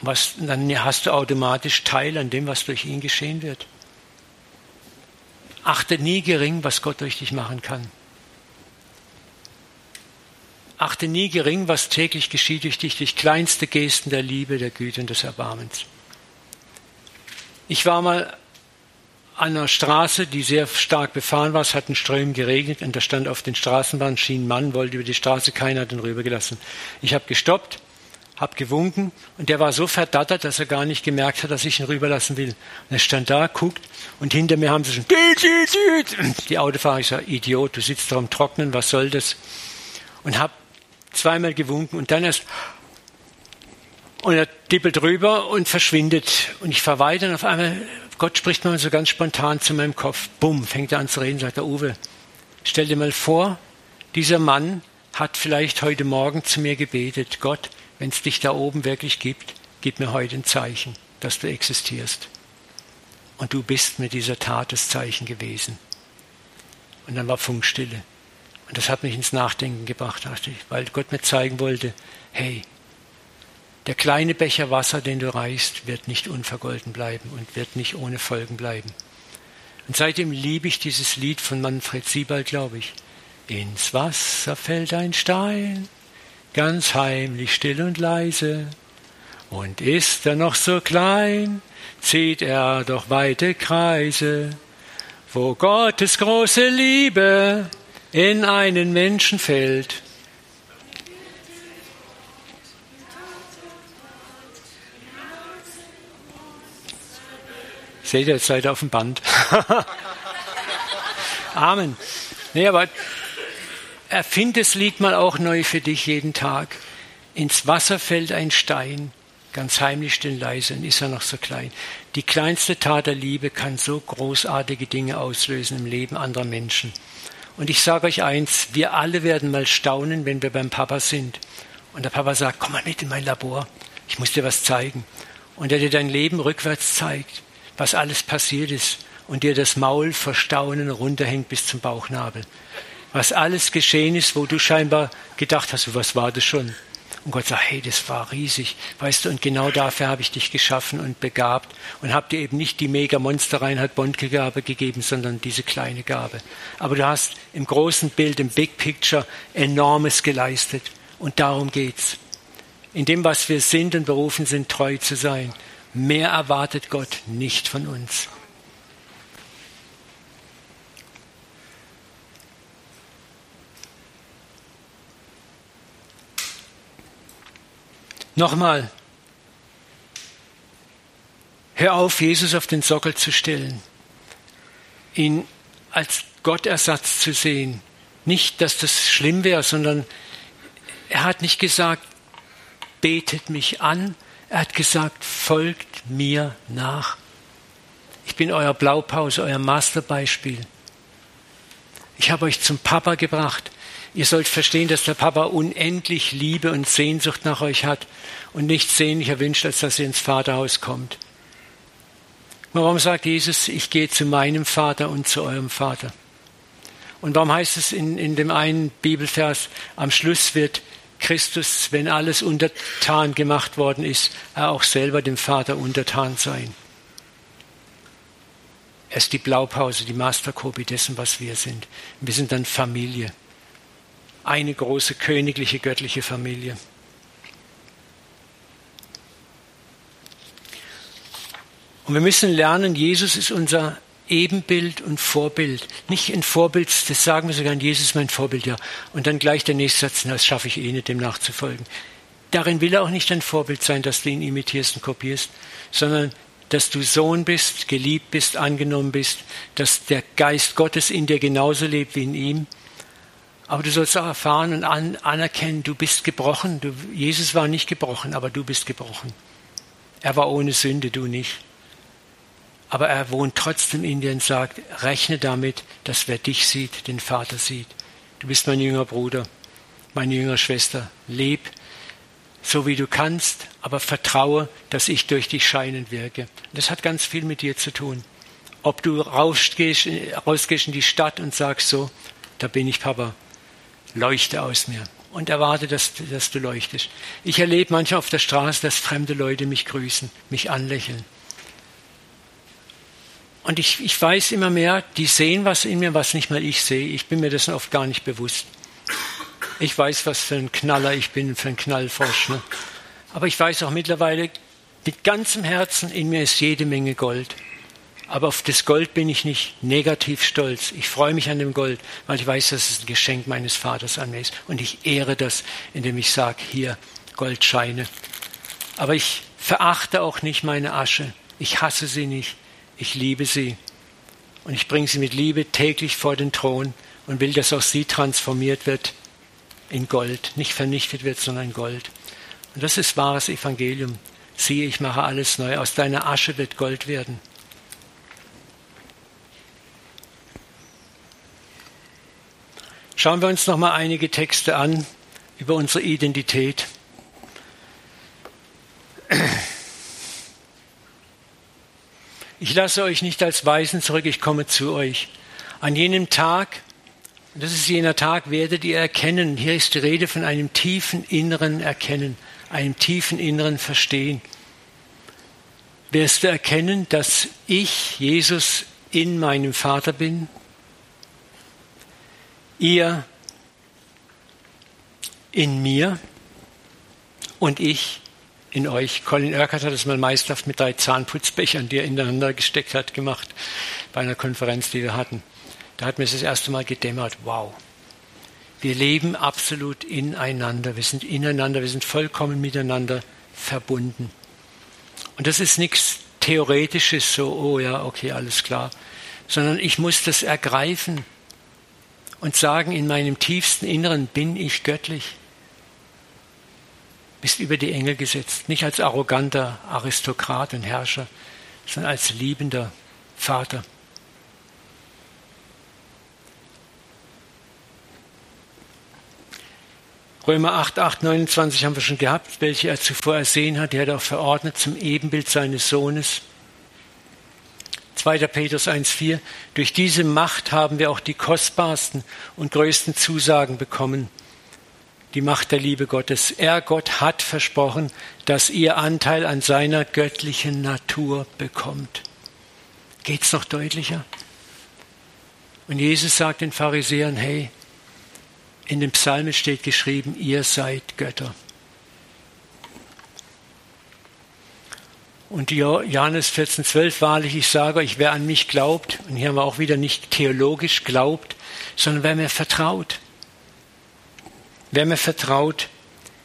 Was, dann hast du automatisch Teil an dem, was durch ihn geschehen wird. Achte nie gering, was Gott durch dich machen kann. Achte nie gering, was täglich geschieht durch dich, durch kleinste Gesten der Liebe, der Güte und des Erbarmens. Ich war mal an einer Straße, die sehr stark befahren war. Es hat in Strömen geregnet und da stand auf den Straßenbahnschienen Mann, wollte über die Straße, keiner hat ihn rübergelassen. Ich habe gestoppt, habe gewunken und der war so verdattert, dass er gar nicht gemerkt hat, dass ich ihn rüberlassen will. Und er stand da, guckt und hinter mir haben sie schon die Autofahrer, ich sage, Idiot, du sitzt da am Trocknen, was soll das? Und habe zweimal gewunken und dann erst und er dippelt rüber und verschwindet. Und ich fahre weiter und auf einmal, Gott spricht mal so ganz spontan zu meinem Kopf. Bumm, fängt er an zu reden, sagt der Uwe, stell dir mal vor, dieser Mann hat vielleicht heute Morgen zu mir gebetet, Gott, wenn es dich da oben wirklich gibt, gib mir heute ein Zeichen, dass du existierst. Und du bist mit dieser Tat das Zeichen gewesen. Und dann war Funkstille. Und das hat mich ins Nachdenken gebracht, dachte ich, weil Gott mir zeigen wollte, hey, der kleine Becher Wasser, den du reichst, wird nicht unvergolten bleiben und wird nicht ohne Folgen bleiben. Und seitdem liebe ich dieses Lied von Manfred Siebald, glaube ich. Ins Wasser fällt ein Stein, ganz heimlich, still und leise. Und ist er noch so klein, zieht er doch weite Kreise, wo Gottes große Liebe in einen Menschen fällt. Seht ihr, jetzt seid ihr auf dem Band. Amen. Nee, aber erfind das Lied mal auch neu für dich jeden Tag. Ins Wasser fällt ein Stein, ganz heimlich still leise, und ist er noch so klein. Die kleinste Tat der Liebe kann so großartige Dinge auslösen im Leben anderer Menschen. Und ich sage euch eins, wir alle werden mal staunen, wenn wir beim Papa sind. Und der Papa sagt, komm mal mit in mein Labor, ich muss dir was zeigen. Und er dir dein Leben rückwärts zeigt, was alles passiert ist. Und dir das Maul vor Staunen runterhängt bis zum Bauchnabel was alles geschehen ist, wo du scheinbar gedacht hast, was war das schon? Und Gott sagt, hey, das war riesig, weißt du, und genau dafür habe ich dich geschaffen und begabt und habe dir eben nicht die mega Monster Reinhard Bondke Gabe gegeben, sondern diese kleine Gabe. Aber du hast im großen Bild, im Big Picture enormes geleistet und darum geht's. in dem, was wir sind und berufen sind, treu zu sein. Mehr erwartet Gott nicht von uns. Nochmal, hör auf, Jesus auf den Sockel zu stellen, ihn als Gottersatz zu sehen. Nicht, dass das schlimm wäre, sondern er hat nicht gesagt, betet mich an, er hat gesagt, folgt mir nach. Ich bin euer Blaupause, euer Masterbeispiel. Ich habe euch zum Papa gebracht. Ihr sollt verstehen, dass der Papa unendlich Liebe und Sehnsucht nach euch hat und nichts sehnlicher wünscht, als dass ihr ins Vaterhaus kommt. Warum sagt Jesus, ich gehe zu meinem Vater und zu eurem Vater? Und warum heißt es in, in dem einen Bibelvers, am Schluss wird Christus, wenn alles untertan gemacht worden ist, er auch selber dem Vater untertan sein? Er ist die Blaupause, die Masterkopie dessen, was wir sind. Wir sind dann Familie eine große königliche göttliche Familie. Und wir müssen lernen, Jesus ist unser Ebenbild und Vorbild. Nicht ein Vorbild, das sagen wir sogar, Jesus ist mein Vorbild, ja. Und dann gleich der nächste Satz, das schaffe ich eh nicht, dem nachzufolgen. Darin will er auch nicht ein Vorbild sein, dass du ihn imitierst und kopierst, sondern dass du Sohn bist, geliebt bist, angenommen bist, dass der Geist Gottes in dir genauso lebt wie in ihm aber du sollst auch erfahren und an, anerkennen, du bist gebrochen. Du, Jesus war nicht gebrochen, aber du bist gebrochen. Er war ohne Sünde, du nicht. Aber er wohnt trotzdem in dir und sagt, rechne damit, dass wer dich sieht, den Vater sieht. Du bist mein jünger Bruder, meine jüngere Schwester. Leb so wie du kannst, aber vertraue, dass ich durch dich scheinend wirke. Das hat ganz viel mit dir zu tun. Ob du rausgehst, rausgehst in die Stadt und sagst so, da bin ich Papa, leuchte aus mir und erwarte, dass, dass du leuchtest. Ich erlebe manchmal auf der Straße, dass fremde Leute mich grüßen, mich anlächeln. Und ich, ich weiß immer mehr, die sehen was in mir, was nicht mal ich sehe. Ich bin mir dessen oft gar nicht bewusst. Ich weiß, was für ein Knaller ich bin, für ein Knallfrosch. Ne? Aber ich weiß auch mittlerweile, mit ganzem Herzen, in mir ist jede Menge Gold. Aber auf das Gold bin ich nicht negativ stolz. Ich freue mich an dem Gold, weil ich weiß, dass es ein Geschenk meines Vaters an mir ist. Und ich ehre das, indem ich sage, hier, Goldscheine. Aber ich verachte auch nicht meine Asche. Ich hasse sie nicht. Ich liebe sie. Und ich bringe sie mit Liebe täglich vor den Thron und will, dass auch sie transformiert wird in Gold. Nicht vernichtet wird, sondern in Gold. Und das ist wahres Evangelium. Siehe, ich mache alles neu. Aus deiner Asche wird Gold werden. Schauen wir uns noch mal einige Texte an über unsere Identität. Ich lasse euch nicht als Weisen zurück, ich komme zu euch. An jenem Tag, das ist jener Tag, werdet ihr erkennen, hier ist die Rede von einem tiefen inneren Erkennen, einem tiefen inneren Verstehen. Wirst du erkennen, dass ich, Jesus, in meinem Vater bin ihr in mir und ich in euch. Colin Urquhart hat es mal meisterhaft mit drei Zahnputzbechern, die er ineinander gesteckt hat, gemacht bei einer Konferenz, die wir hatten. Da hat mir das erste Mal gedämmert, wow. Wir leben absolut ineinander, wir sind ineinander, wir sind vollkommen miteinander verbunden. Und das ist nichts Theoretisches, so, oh ja, okay, alles klar, sondern ich muss das ergreifen und sagen, in meinem tiefsten Inneren bin ich göttlich. Bist über die Engel gesetzt, nicht als arroganter Aristokrat und Herrscher, sondern als liebender Vater. Römer 8, 8, 29 haben wir schon gehabt, welche er zuvor ersehen hat. Die hat er auch verordnet zum Ebenbild seines Sohnes 2. Petrus 1.4, durch diese Macht haben wir auch die kostbarsten und größten Zusagen bekommen. Die Macht der Liebe Gottes. Er, Gott, hat versprochen, dass ihr Anteil an seiner göttlichen Natur bekommt. Geht's noch deutlicher? Und Jesus sagt den Pharisäern, hey, in dem Psalmen steht geschrieben, ihr seid Götter. Und Johannes 14,12, wahrlich, ich sage euch, wer an mich glaubt, und hier haben wir auch wieder nicht theologisch glaubt, sondern wer mir vertraut. Wer mir vertraut,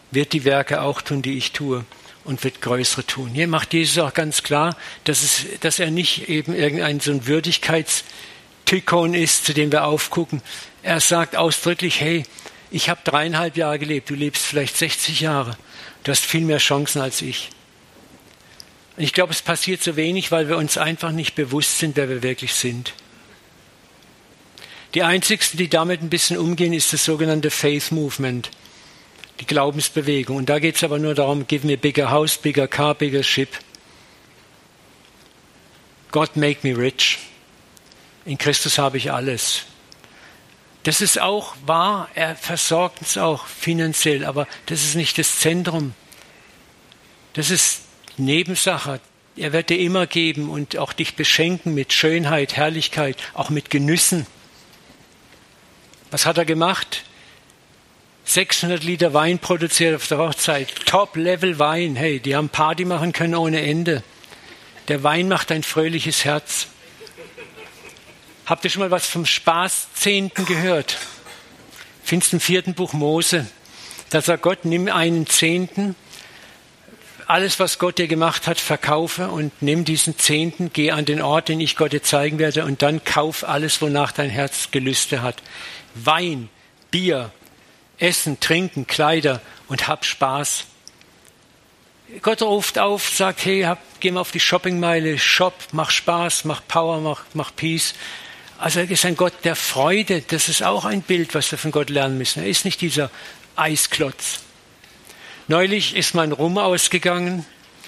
wird die Werke auch tun, die ich tue und wird größere tun. Hier macht Jesus auch ganz klar, dass, es, dass er nicht eben irgendein so ein Würdigkeitstykon ist, zu dem wir aufgucken. Er sagt ausdrücklich, hey, ich habe dreieinhalb Jahre gelebt, du lebst vielleicht 60 Jahre. Du hast viel mehr Chancen als ich. Und ich glaube, es passiert so wenig, weil wir uns einfach nicht bewusst sind, wer wir wirklich sind. Die einzigsten, die damit ein bisschen umgehen, ist das sogenannte Faith Movement, die Glaubensbewegung. Und da geht es aber nur darum, give me bigger house, bigger car, bigger ship. God make me rich. In Christus habe ich alles. Das ist auch wahr, er versorgt uns auch finanziell, aber das ist nicht das Zentrum. Das ist Nebensache. Er wird dir immer geben und auch dich beschenken mit Schönheit, Herrlichkeit, auch mit Genüssen. Was hat er gemacht? 600 Liter Wein produziert auf der Hochzeit. Top-Level Wein. Hey, die haben Party machen können ohne Ende. Der Wein macht ein fröhliches Herz. Habt ihr schon mal was vom Spaßzehnten gehört? Findest im vierten Buch Mose. Da sagt Gott, nimm einen Zehnten alles, was Gott dir gemacht hat, verkaufe und nimm diesen Zehnten, geh an den Ort, den ich Gott dir zeigen werde und dann kauf alles, wonach dein Herz Gelüste hat. Wein, Bier, Essen, Trinken, Kleider und hab Spaß. Gott ruft auf, sagt, hey, hab, geh mal auf die Shoppingmeile, shop, mach Spaß, mach Power, mach, mach Peace. Also er ist ein Gott der Freude. Das ist auch ein Bild, was wir von Gott lernen müssen. Er ist nicht dieser Eisklotz. Neulich ist mein Rum ausgegangen.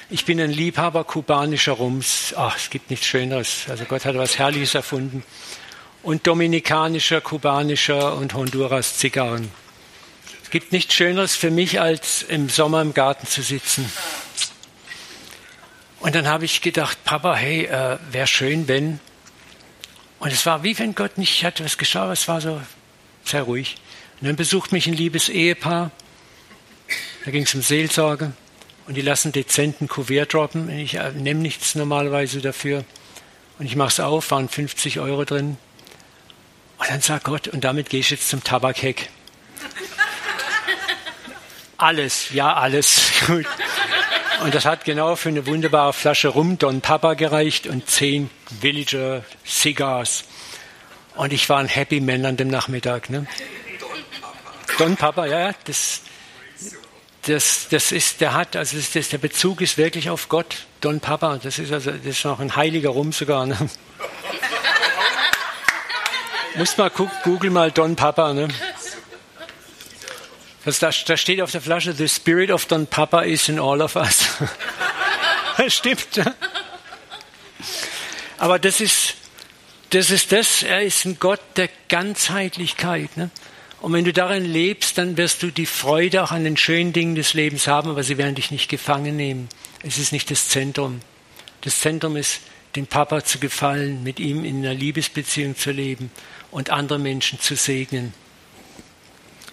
Ich bin ein Liebhaber kubanischer Rums. Ach, es gibt nichts Schöneres. Also Gott hat was Herrliches erfunden. Und dominikanischer, kubanischer und Honduras Zigarren. Es gibt nichts Schöneres für mich, als im Sommer im Garten zu sitzen. Und dann habe ich gedacht, Papa, hey, äh, wäre schön, wenn. Und es war wie wenn Gott nicht hatte was geschaut. Es war so sehr ruhig. Und dann besucht mich ein liebes Ehepaar da ging es um Seelsorge und die lassen dezenten Kuvert droppen. Ich äh, nehme nichts normalerweise dafür. Und ich mache es auf, waren 50 Euro drin. Und dann sagt Gott, und damit gehe ich jetzt zum Tabakheck. alles, ja, alles. Gut. Und das hat genau für eine wunderbare Flasche Rum Don Papa gereicht und zehn Villager Cigars. Und ich war ein Happy Man an dem Nachmittag. Ne? Don Papa, ja, das, das, das ist, der hat, also das, das, der Bezug ist wirklich auf Gott, Don Papa. Das ist also, das ist noch ein heiliger Rum sogar. Ne? Muss mal gucken, google mal Don Papa. Ne? Das, da, da steht auf der Flasche, The Spirit of Don Papa is in all of us. das stimmt. Aber das ist, das ist das, er ist ein Gott der Ganzheitlichkeit. Ne? Und wenn du darin lebst, dann wirst du die Freude auch an den schönen Dingen des Lebens haben, aber sie werden dich nicht gefangen nehmen. Es ist nicht das Zentrum. Das Zentrum ist, dem Papa zu gefallen, mit ihm in einer Liebesbeziehung zu leben und andere Menschen zu segnen.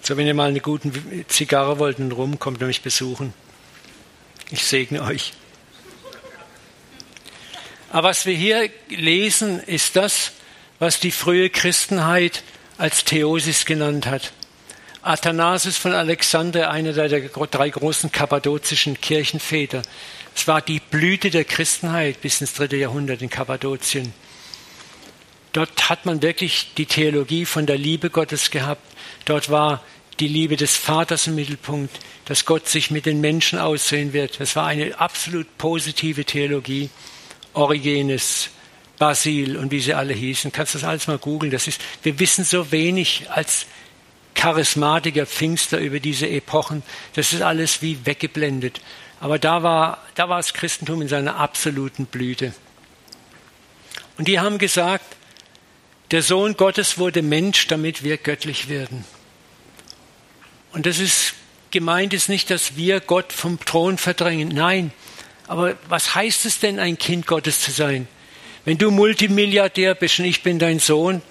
So, wenn ihr mal eine gute Zigarre wollt und rum, kommt ihr mich besuchen. Ich segne euch. Aber was wir hier lesen, ist das, was die frühe Christenheit als Theosis genannt hat. Athanasius von Alexander, einer der drei großen kappadozischen Kirchenväter. Es war die Blüte der Christenheit bis ins dritte Jahrhundert in Kappadokien. Dort hat man wirklich die Theologie von der Liebe Gottes gehabt. Dort war die Liebe des Vaters im Mittelpunkt, dass Gott sich mit den Menschen aussehen wird. Das war eine absolut positive Theologie. Origenes, Basil und wie sie alle hießen. Kannst das alles mal googeln? Das ist, wir wissen so wenig als Charismatiker, Pfingster über diese Epochen. Das ist alles wie weggeblendet. Aber da war, da war das Christentum in seiner absoluten Blüte. Und die haben gesagt, der Sohn Gottes wurde Mensch, damit wir göttlich werden. Und das ist gemeint ist nicht, dass wir Gott vom Thron verdrängen. Nein. Aber was heißt es denn, ein Kind Gottes zu sein? Wenn du Multimilliardär bist und ich bin dein Sohn,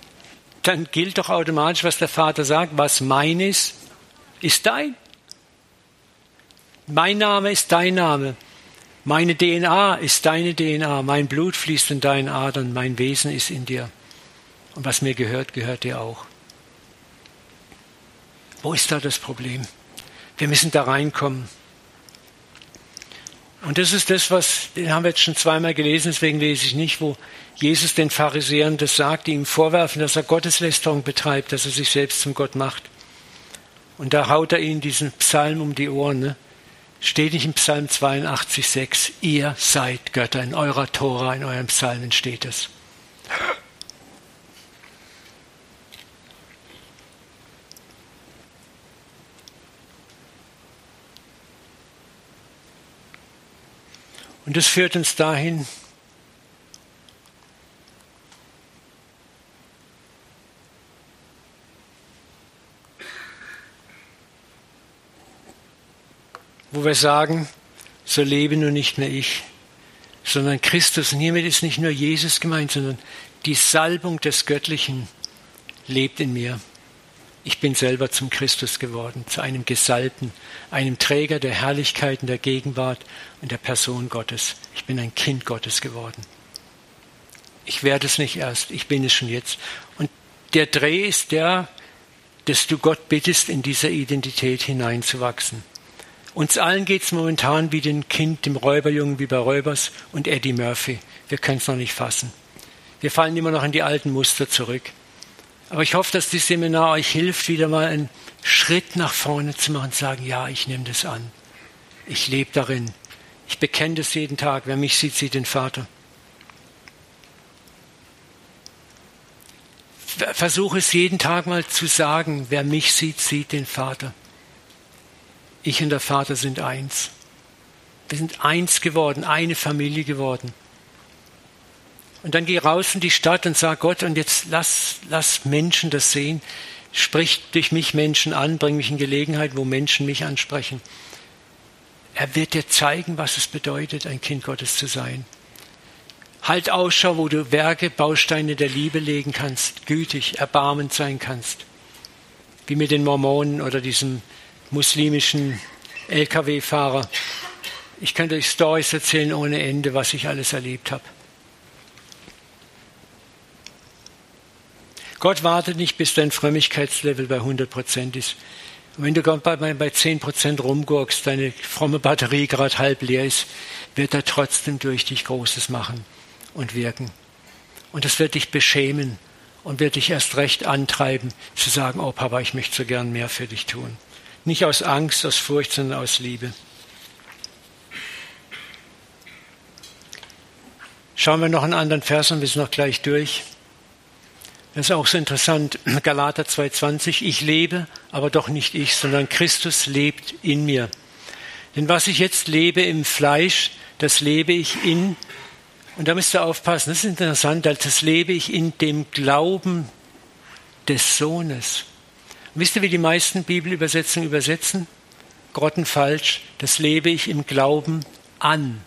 dann gilt doch automatisch, was der Vater sagt, was mein ist, ist dein. Mein Name ist dein Name. Meine DNA ist deine DNA, mein Blut fließt in deinen Adern, mein Wesen ist in dir. Und was mir gehört, gehört dir auch. Wo ist da das Problem? Wir müssen da reinkommen. Und das ist das, was, den haben wir jetzt schon zweimal gelesen, deswegen lese ich nicht, wo Jesus den Pharisäern das sagt, die ihm vorwerfen, dass er Gotteslästerung betreibt, dass er sich selbst zum Gott macht. Und da haut er ihnen diesen Psalm um die Ohren. Ne? Steht nicht im Psalm 82, 6, ihr seid Götter, in eurer Tora, in euren Psalmen steht es. Und das führt uns dahin, wo wir sagen, so lebe nur nicht mehr ich, sondern Christus. Und hiermit ist nicht nur Jesus gemeint, sondern die Salbung des Göttlichen lebt in mir. Ich bin selber zum Christus geworden, zu einem Gesalbten, einem Träger der Herrlichkeiten der Gegenwart und der Person Gottes. Ich bin ein Kind Gottes geworden. Ich werde es nicht erst, ich bin es schon jetzt. Und der Dreh ist der, dass du Gott bittest, in dieser Identität hineinzuwachsen. Uns allen geht es momentan wie dem Kind, dem Räuberjungen, wie bei Räubers und Eddie Murphy. Wir können es noch nicht fassen. Wir fallen immer noch in die alten Muster zurück. Aber ich hoffe, dass dieses Seminar euch hilft, wieder mal einen Schritt nach vorne zu machen und sagen, ja, ich nehme das an. Ich lebe darin. Ich bekenne das jeden Tag. Wer mich sieht, sieht den Vater. Versuche es jeden Tag mal zu sagen, wer mich sieht, sieht den Vater. Ich und der Vater sind eins. Wir sind eins geworden, eine Familie geworden. Und dann geh raus in die Stadt und sag Gott, und jetzt lass, lass Menschen das sehen. Sprich durch mich Menschen an, bring mich in Gelegenheit, wo Menschen mich ansprechen. Er wird dir zeigen, was es bedeutet, ein Kind Gottes zu sein. Halt Ausschau, wo du Werke, Bausteine der Liebe legen kannst, gütig, erbarmend sein kannst. Wie mit den Mormonen oder diesem muslimischen Lkw-Fahrer. Ich könnte euch Stories erzählen ohne Ende, was ich alles erlebt habe. Gott wartet nicht, bis dein Frömmigkeitslevel bei 100 Prozent ist. Und wenn du bei, bei 10 Prozent rumgurkst, deine fromme Batterie gerade halb leer ist, wird er trotzdem durch dich Großes machen und wirken. Und das wird dich beschämen und wird dich erst recht antreiben, zu sagen, oh Papa, ich möchte so gern mehr für dich tun. Nicht aus Angst, aus Furcht, sondern aus Liebe. Schauen wir noch einen anderen Vers und wir sind noch gleich durch. Das ist auch so interessant. Galater 2,20. Ich lebe, aber doch nicht ich, sondern Christus lebt in mir. Denn was ich jetzt lebe im Fleisch, das lebe ich in, und da müsst ihr aufpassen, das ist interessant, das lebe ich in dem Glauben des Sohnes. Wisst ihr, wie die meisten Bibelübersetzungen übersetzen? Grottenfalsch, das lebe ich im Glauben an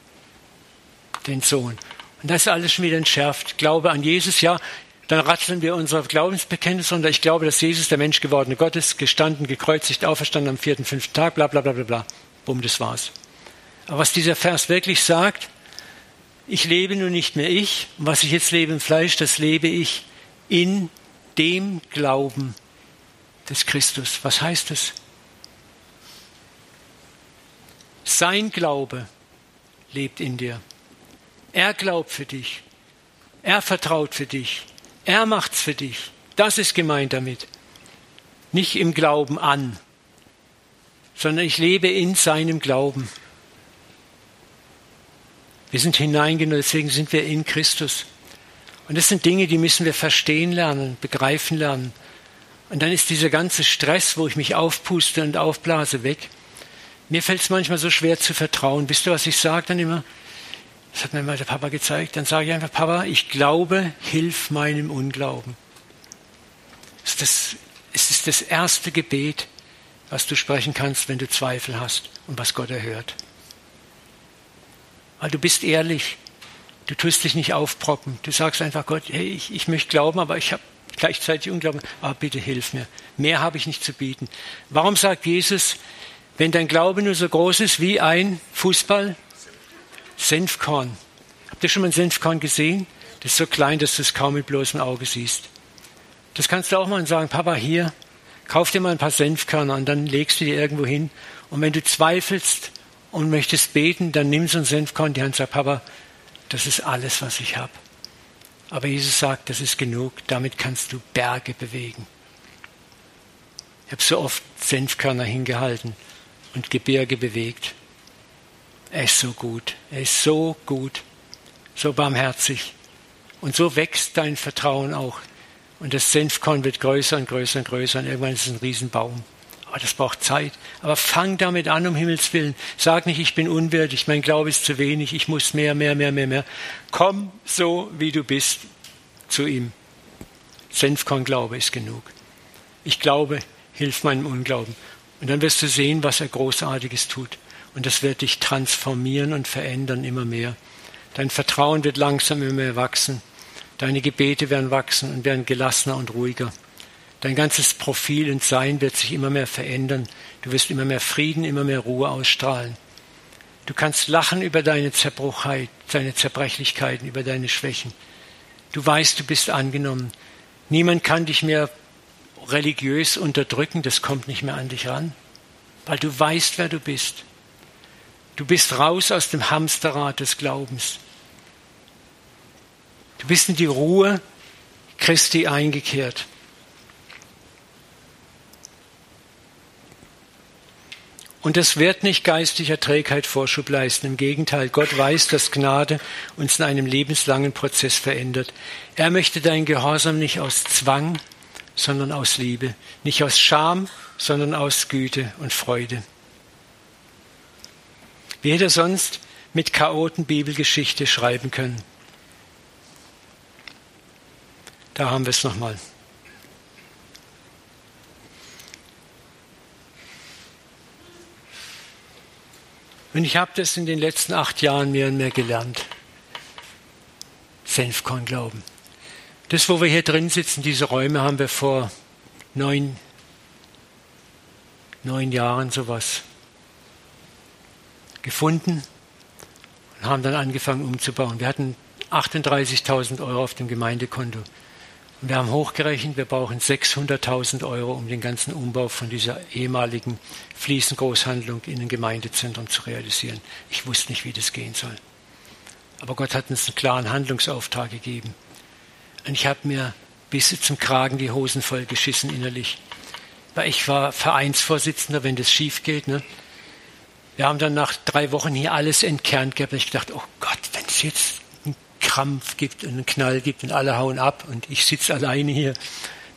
den Sohn. Und das ist alles schon wieder entschärft. Glaube an Jesus, ja, dann ratzeln wir unser Glaubensbekenntnis runter. Ich glaube, dass Jesus der Mensch gewordene Gott ist, gestanden, gekreuzigt, auferstanden am vierten, fünften Tag, bla bla bla bla bla. Bumm, das war's. Aber was dieser Vers wirklich sagt, ich lebe nun nicht mehr ich, und was ich jetzt lebe im Fleisch, das lebe ich in dem Glauben des Christus. Was heißt das? Sein Glaube lebt in dir. Er glaubt für dich. Er vertraut für dich. Er macht's für dich. Das ist gemeint damit. Nicht im Glauben an, sondern ich lebe in seinem Glauben. Wir sind hineingenommen, deswegen sind wir in Christus. Und das sind Dinge, die müssen wir verstehen lernen, begreifen lernen. Und dann ist dieser ganze Stress, wo ich mich aufpuste und aufblase, weg. Mir fällt es manchmal so schwer zu vertrauen. Wisst ihr, was ich sage dann immer? Das hat mir mal der Papa gezeigt. Dann sage ich einfach, Papa, ich glaube, hilf meinem Unglauben. Es ist, das, es ist das erste Gebet, was du sprechen kannst, wenn du Zweifel hast und was Gott erhört. Weil du bist ehrlich. Du tust dich nicht aufproppen. Du sagst einfach Gott, hey, ich, ich möchte glauben, aber ich habe gleichzeitig Unglauben. Aber bitte hilf mir. Mehr habe ich nicht zu bieten. Warum sagt Jesus, wenn dein Glaube nur so groß ist wie ein Fußball, Senfkorn. Habt ihr schon mal ein Senfkorn gesehen? Das ist so klein, dass du es kaum mit bloßem Auge siehst. Das kannst du auch mal sagen, Papa, hier, kauf dir mal ein paar Senfkörner und dann legst du die irgendwo hin. Und wenn du zweifelst und möchtest beten, dann nimm so ein Senfkorn in die Hand und sag, Papa, das ist alles, was ich habe. Aber Jesus sagt, das ist genug, damit kannst du Berge bewegen. Ich habe so oft Senfkörner hingehalten und Gebirge bewegt. Er ist so gut, er ist so gut, so barmherzig. Und so wächst dein Vertrauen auch. Und das Senfkorn wird größer und größer und größer und irgendwann ist es ein Riesenbaum. Aber das braucht Zeit. Aber fang damit an, um Himmels Willen. Sag nicht, ich bin unwürdig, mein Glaube ist zu wenig, ich muss mehr, mehr, mehr, mehr, mehr. Komm so, wie du bist, zu ihm. Senfkorn-Glaube ist genug. Ich glaube, hilf meinem Unglauben. Und dann wirst du sehen, was er Großartiges tut. Und das wird dich transformieren und verändern immer mehr. Dein Vertrauen wird langsam immer mehr wachsen. Deine Gebete werden wachsen und werden gelassener und ruhiger. Dein ganzes Profil und Sein wird sich immer mehr verändern. Du wirst immer mehr Frieden, immer mehr Ruhe ausstrahlen. Du kannst lachen über deine Zerbruchheit, deine Zerbrechlichkeiten, über deine Schwächen. Du weißt, du bist angenommen. Niemand kann dich mehr religiös unterdrücken, das kommt nicht mehr an dich ran, weil du weißt, wer du bist. Du bist raus aus dem Hamsterrad des Glaubens. Du bist in die Ruhe Christi eingekehrt. Und es wird nicht geistlicher Trägheit Vorschub leisten. Im Gegenteil, Gott weiß, dass Gnade uns in einem lebenslangen Prozess verändert. Er möchte dein Gehorsam nicht aus Zwang, sondern aus Liebe. Nicht aus Scham, sondern aus Güte und Freude. Wie hätte er sonst mit Chaoten Bibelgeschichte schreiben können? Da haben wir es nochmal. Und ich habe das in den letzten acht Jahren mehr und mehr gelernt. Senfkorn glauben. Das, wo wir hier drin sitzen, diese Räume haben wir vor neun, neun Jahren sowas gefunden und haben dann angefangen umzubauen. Wir hatten 38.000 Euro auf dem Gemeindekonto. Wir haben hochgerechnet, wir brauchen 600.000 Euro, um den ganzen Umbau von dieser ehemaligen Fliesengroßhandlung in ein Gemeindezentrum zu realisieren. Ich wusste nicht, wie das gehen soll. Aber Gott hat uns einen klaren Handlungsauftrag gegeben. Und ich habe mir bis zum Kragen die Hosen voll geschissen innerlich. Weil ich war Vereinsvorsitzender, wenn das schief geht. Ne? Wir haben dann nach drei Wochen hier alles entkernt gehabt. Und ich dachte, oh Gott, wenn es jetzt Krampf gibt und einen Knall gibt und alle hauen ab und ich sitze alleine hier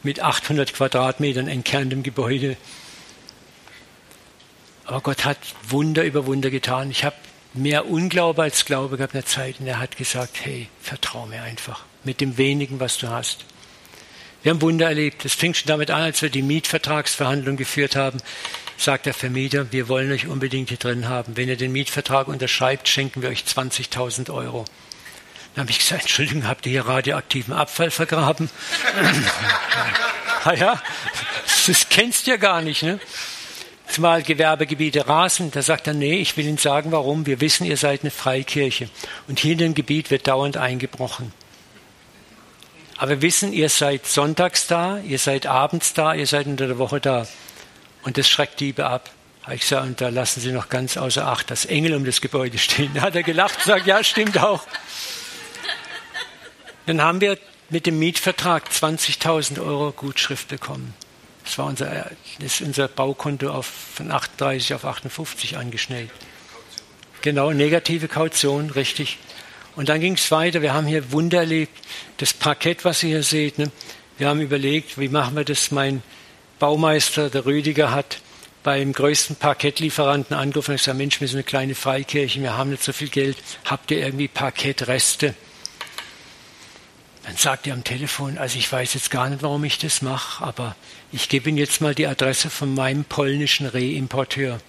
mit 800 Quadratmetern entkerntem Gebäude. Aber Gott hat Wunder über Wunder getan. Ich habe mehr Unglaube als Glaube gehabt in der Zeit und er hat gesagt, hey, vertrau mir einfach mit dem wenigen, was du hast. Wir haben Wunder erlebt. Es fing schon damit an, als wir die Mietvertragsverhandlung geführt haben, sagt der Vermieter, wir wollen euch unbedingt hier drin haben. Wenn ihr den Mietvertrag unterschreibt, schenken wir euch 20.000 Euro. Dann habe ich gesagt, Entschuldigung, habt ihr hier radioaktiven Abfall vergraben? ah ja, das kennst du ja gar nicht, ne? Zumal Gewerbegebiete rasen, da sagt er, nee, ich will Ihnen sagen, warum. Wir wissen, ihr seid eine Freikirche. Und hier in dem Gebiet wird dauernd eingebrochen. Aber wir wissen, ihr seid sonntags da, ihr seid abends da, ihr seid unter der Woche da. Und das schreckt Diebe ab. Ich sage, und da lassen Sie noch ganz außer Acht, dass Engel um das Gebäude stehen. Da hat er gelacht und sagt, ja, stimmt auch. Dann haben wir mit dem Mietvertrag 20.000 Euro Gutschrift bekommen. Das war unser, das ist unser Baukonto auf, von 38 auf 58 angeschnellt. Genau, negative Kaution, richtig. Und dann ging es weiter. Wir haben hier Wunder erlebt. Das Parkett, was ihr hier seht, ne? wir haben überlegt, wie machen wir das? Mein Baumeister, der Rüdiger, hat beim größten Parkettlieferanten angerufen und gesagt, Mensch, wir sind eine kleine Freikirche, wir haben nicht so viel Geld. Habt ihr irgendwie Parkettreste? Dann sagt er am Telefon, also ich weiß jetzt gar nicht, warum ich das mache, aber ich gebe Ihnen jetzt mal die Adresse von meinem polnischen Reimporteur.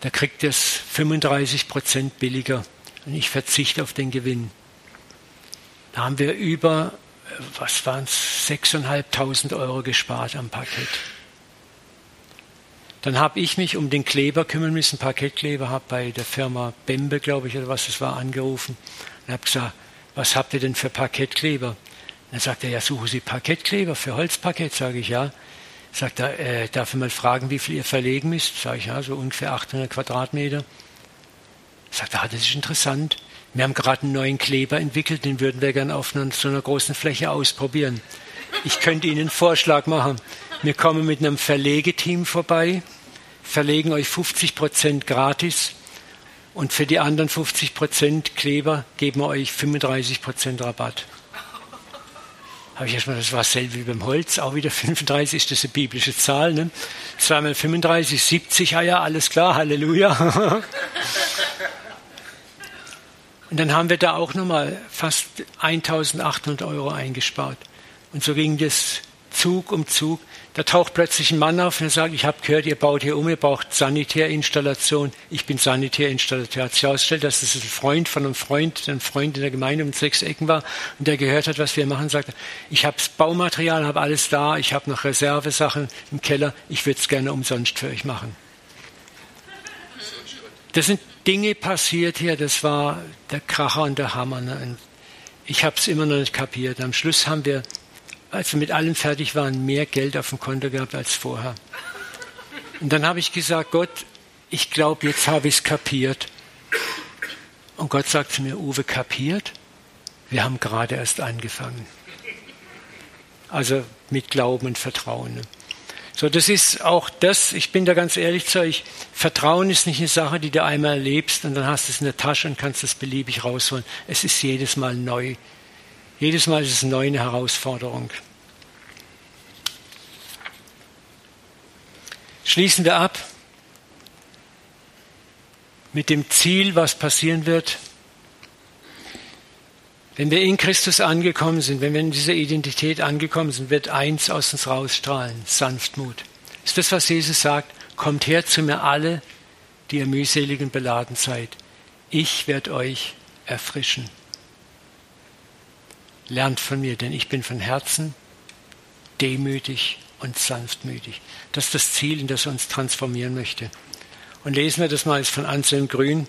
Da kriegt er es 35 Prozent billiger und ich verzichte auf den Gewinn. Da haben wir über, was waren es, 6.500 Euro gespart am Paket. Dann habe ich mich um den Kleber kümmern müssen, Parkettkleber, habe bei der Firma Bembe, glaube ich, oder was es war, angerufen und habe gesagt, was habt ihr denn für Parkettkleber? Dann sagt er, ja, suchen Sie Parkettkleber für Holzparkett, sage ich, ja. Sagt er, äh, darf ich mal fragen, wie viel ihr verlegen müsst? Sage ich, ja, so ungefähr 800 Quadratmeter. Sagt er, ah, das ist interessant. Wir haben gerade einen neuen Kleber entwickelt, den würden wir gerne auf einer, so einer großen Fläche ausprobieren. Ich könnte Ihnen einen Vorschlag machen. Wir kommen mit einem Verlegeteam vorbei, verlegen euch 50 Prozent gratis und für die anderen 50 Prozent Kleber geben wir euch 35 Prozent Rabatt. Habe ich erstmal, das war dasselbe wie beim Holz, auch wieder 35, ist das eine biblische Zahl, ne? Zweimal 35, 70, ah ja, alles klar, Halleluja. Und dann haben wir da auch nochmal fast 1800 Euro eingespart. Und so ging das Zug um Zug. Da taucht plötzlich ein Mann auf und sagt, ich habe gehört, ihr baut hier um, ihr braucht Sanitärinstallation. Ich bin Sanitärinstallateur. Hat sich herausgestellt, dass das ein Freund von einem Freund, ein Freund in der Gemeinde um sechs Ecken war und der gehört hat, was wir machen, sagt, ich habe Baumaterial, habe alles da, ich habe noch Reservesachen im Keller, ich würde es gerne umsonst für euch machen. Das sind Dinge passiert hier, das war der Kracher und der Hammer. Ne? Ich habe es immer noch nicht kapiert. Am Schluss haben wir als wir mit allem fertig waren, mehr Geld auf dem Konto gehabt als vorher. Und dann habe ich gesagt, Gott, ich glaube, jetzt habe ich es kapiert. Und Gott sagt zu mir, Uwe, kapiert? Wir haben gerade erst angefangen. Also mit Glauben und Vertrauen. So, das ist auch das, ich bin da ganz ehrlich zu euch, Vertrauen ist nicht eine Sache, die du einmal erlebst und dann hast du es in der Tasche und kannst es beliebig rausholen. Es ist jedes Mal neu. Jedes Mal ist es eine Herausforderung. Schließen wir ab mit dem Ziel, was passieren wird, wenn wir in Christus angekommen sind, wenn wir in dieser Identität angekommen sind, wird eins aus uns rausstrahlen, Sanftmut. Ist das, was Jesus sagt? Kommt her zu mir alle, die ihr mühselig und beladen seid. Ich werde euch erfrischen. Lernt von mir, denn ich bin von Herzen demütig und sanftmütig. Das ist das Ziel, in das er uns transformieren möchte. Und lesen wir das mal von Anselm Grün.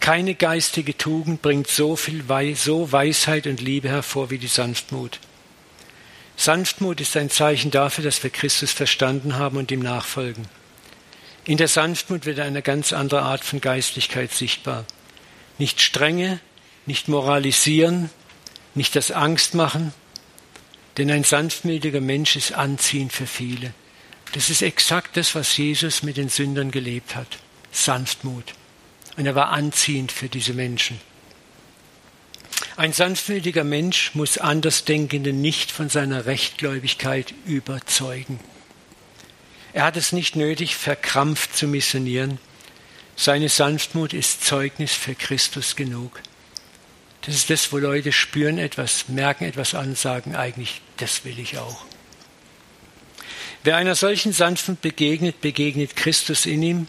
Keine geistige Tugend bringt so viel Wei so Weisheit und Liebe hervor wie die Sanftmut. Sanftmut ist ein Zeichen dafür, dass wir Christus verstanden haben und ihm nachfolgen. In der Sanftmut wird eine ganz andere Art von Geistlichkeit sichtbar. Nicht Strenge, nicht Moralisieren, nicht das Angst machen, denn ein sanftmütiger Mensch ist anziehend für viele. Das ist exakt das, was Jesus mit den Sündern gelebt hat. Sanftmut. Und er war anziehend für diese Menschen. Ein sanftmütiger Mensch muss Andersdenkende nicht von seiner Rechtgläubigkeit überzeugen. Er hat es nicht nötig, verkrampft zu missionieren. Seine Sanftmut ist Zeugnis für Christus genug. Das ist das, wo Leute spüren etwas, merken etwas an, sagen eigentlich, das will ich auch. Wer einer solchen Sanftmut begegnet, begegnet Christus in ihm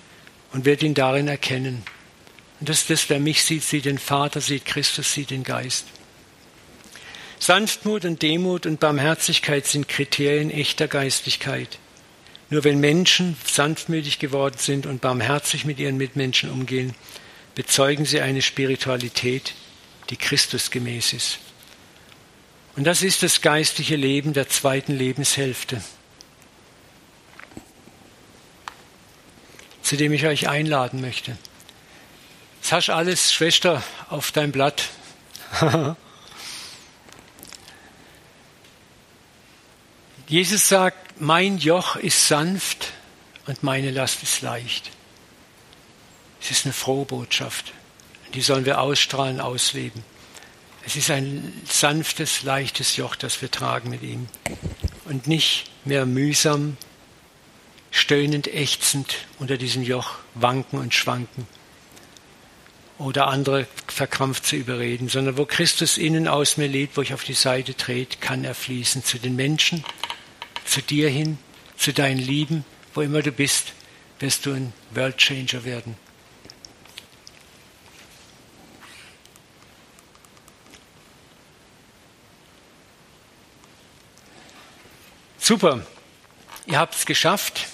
und wird ihn darin erkennen. Und das ist das, wer mich sieht, sieht den Vater, sieht Christus, sieht den Geist. Sanftmut und Demut und Barmherzigkeit sind Kriterien echter Geistlichkeit. Nur wenn Menschen sanftmütig geworden sind und barmherzig mit ihren Mitmenschen umgehen, bezeugen sie eine Spiritualität, die Christus gemäß ist. Und das ist das geistliche Leben der zweiten Lebenshälfte, zu dem ich euch einladen möchte. Das hast du alles, Schwester, auf dein Blatt. Jesus sagt, mein Joch ist sanft und meine Last ist leicht. Es ist eine frohe Botschaft die sollen wir ausstrahlen, ausleben. Es ist ein sanftes, leichtes Joch, das wir tragen mit ihm. Und nicht mehr mühsam, stöhnend, ächzend unter diesem Joch wanken und schwanken oder andere verkrampft zu überreden, sondern wo Christus innen aus mir lebt, wo ich auf die Seite trete, kann er fließen zu den Menschen, zu dir hin, zu deinen Lieben, wo immer du bist, wirst du ein World Changer werden. Super, ihr habt es geschafft.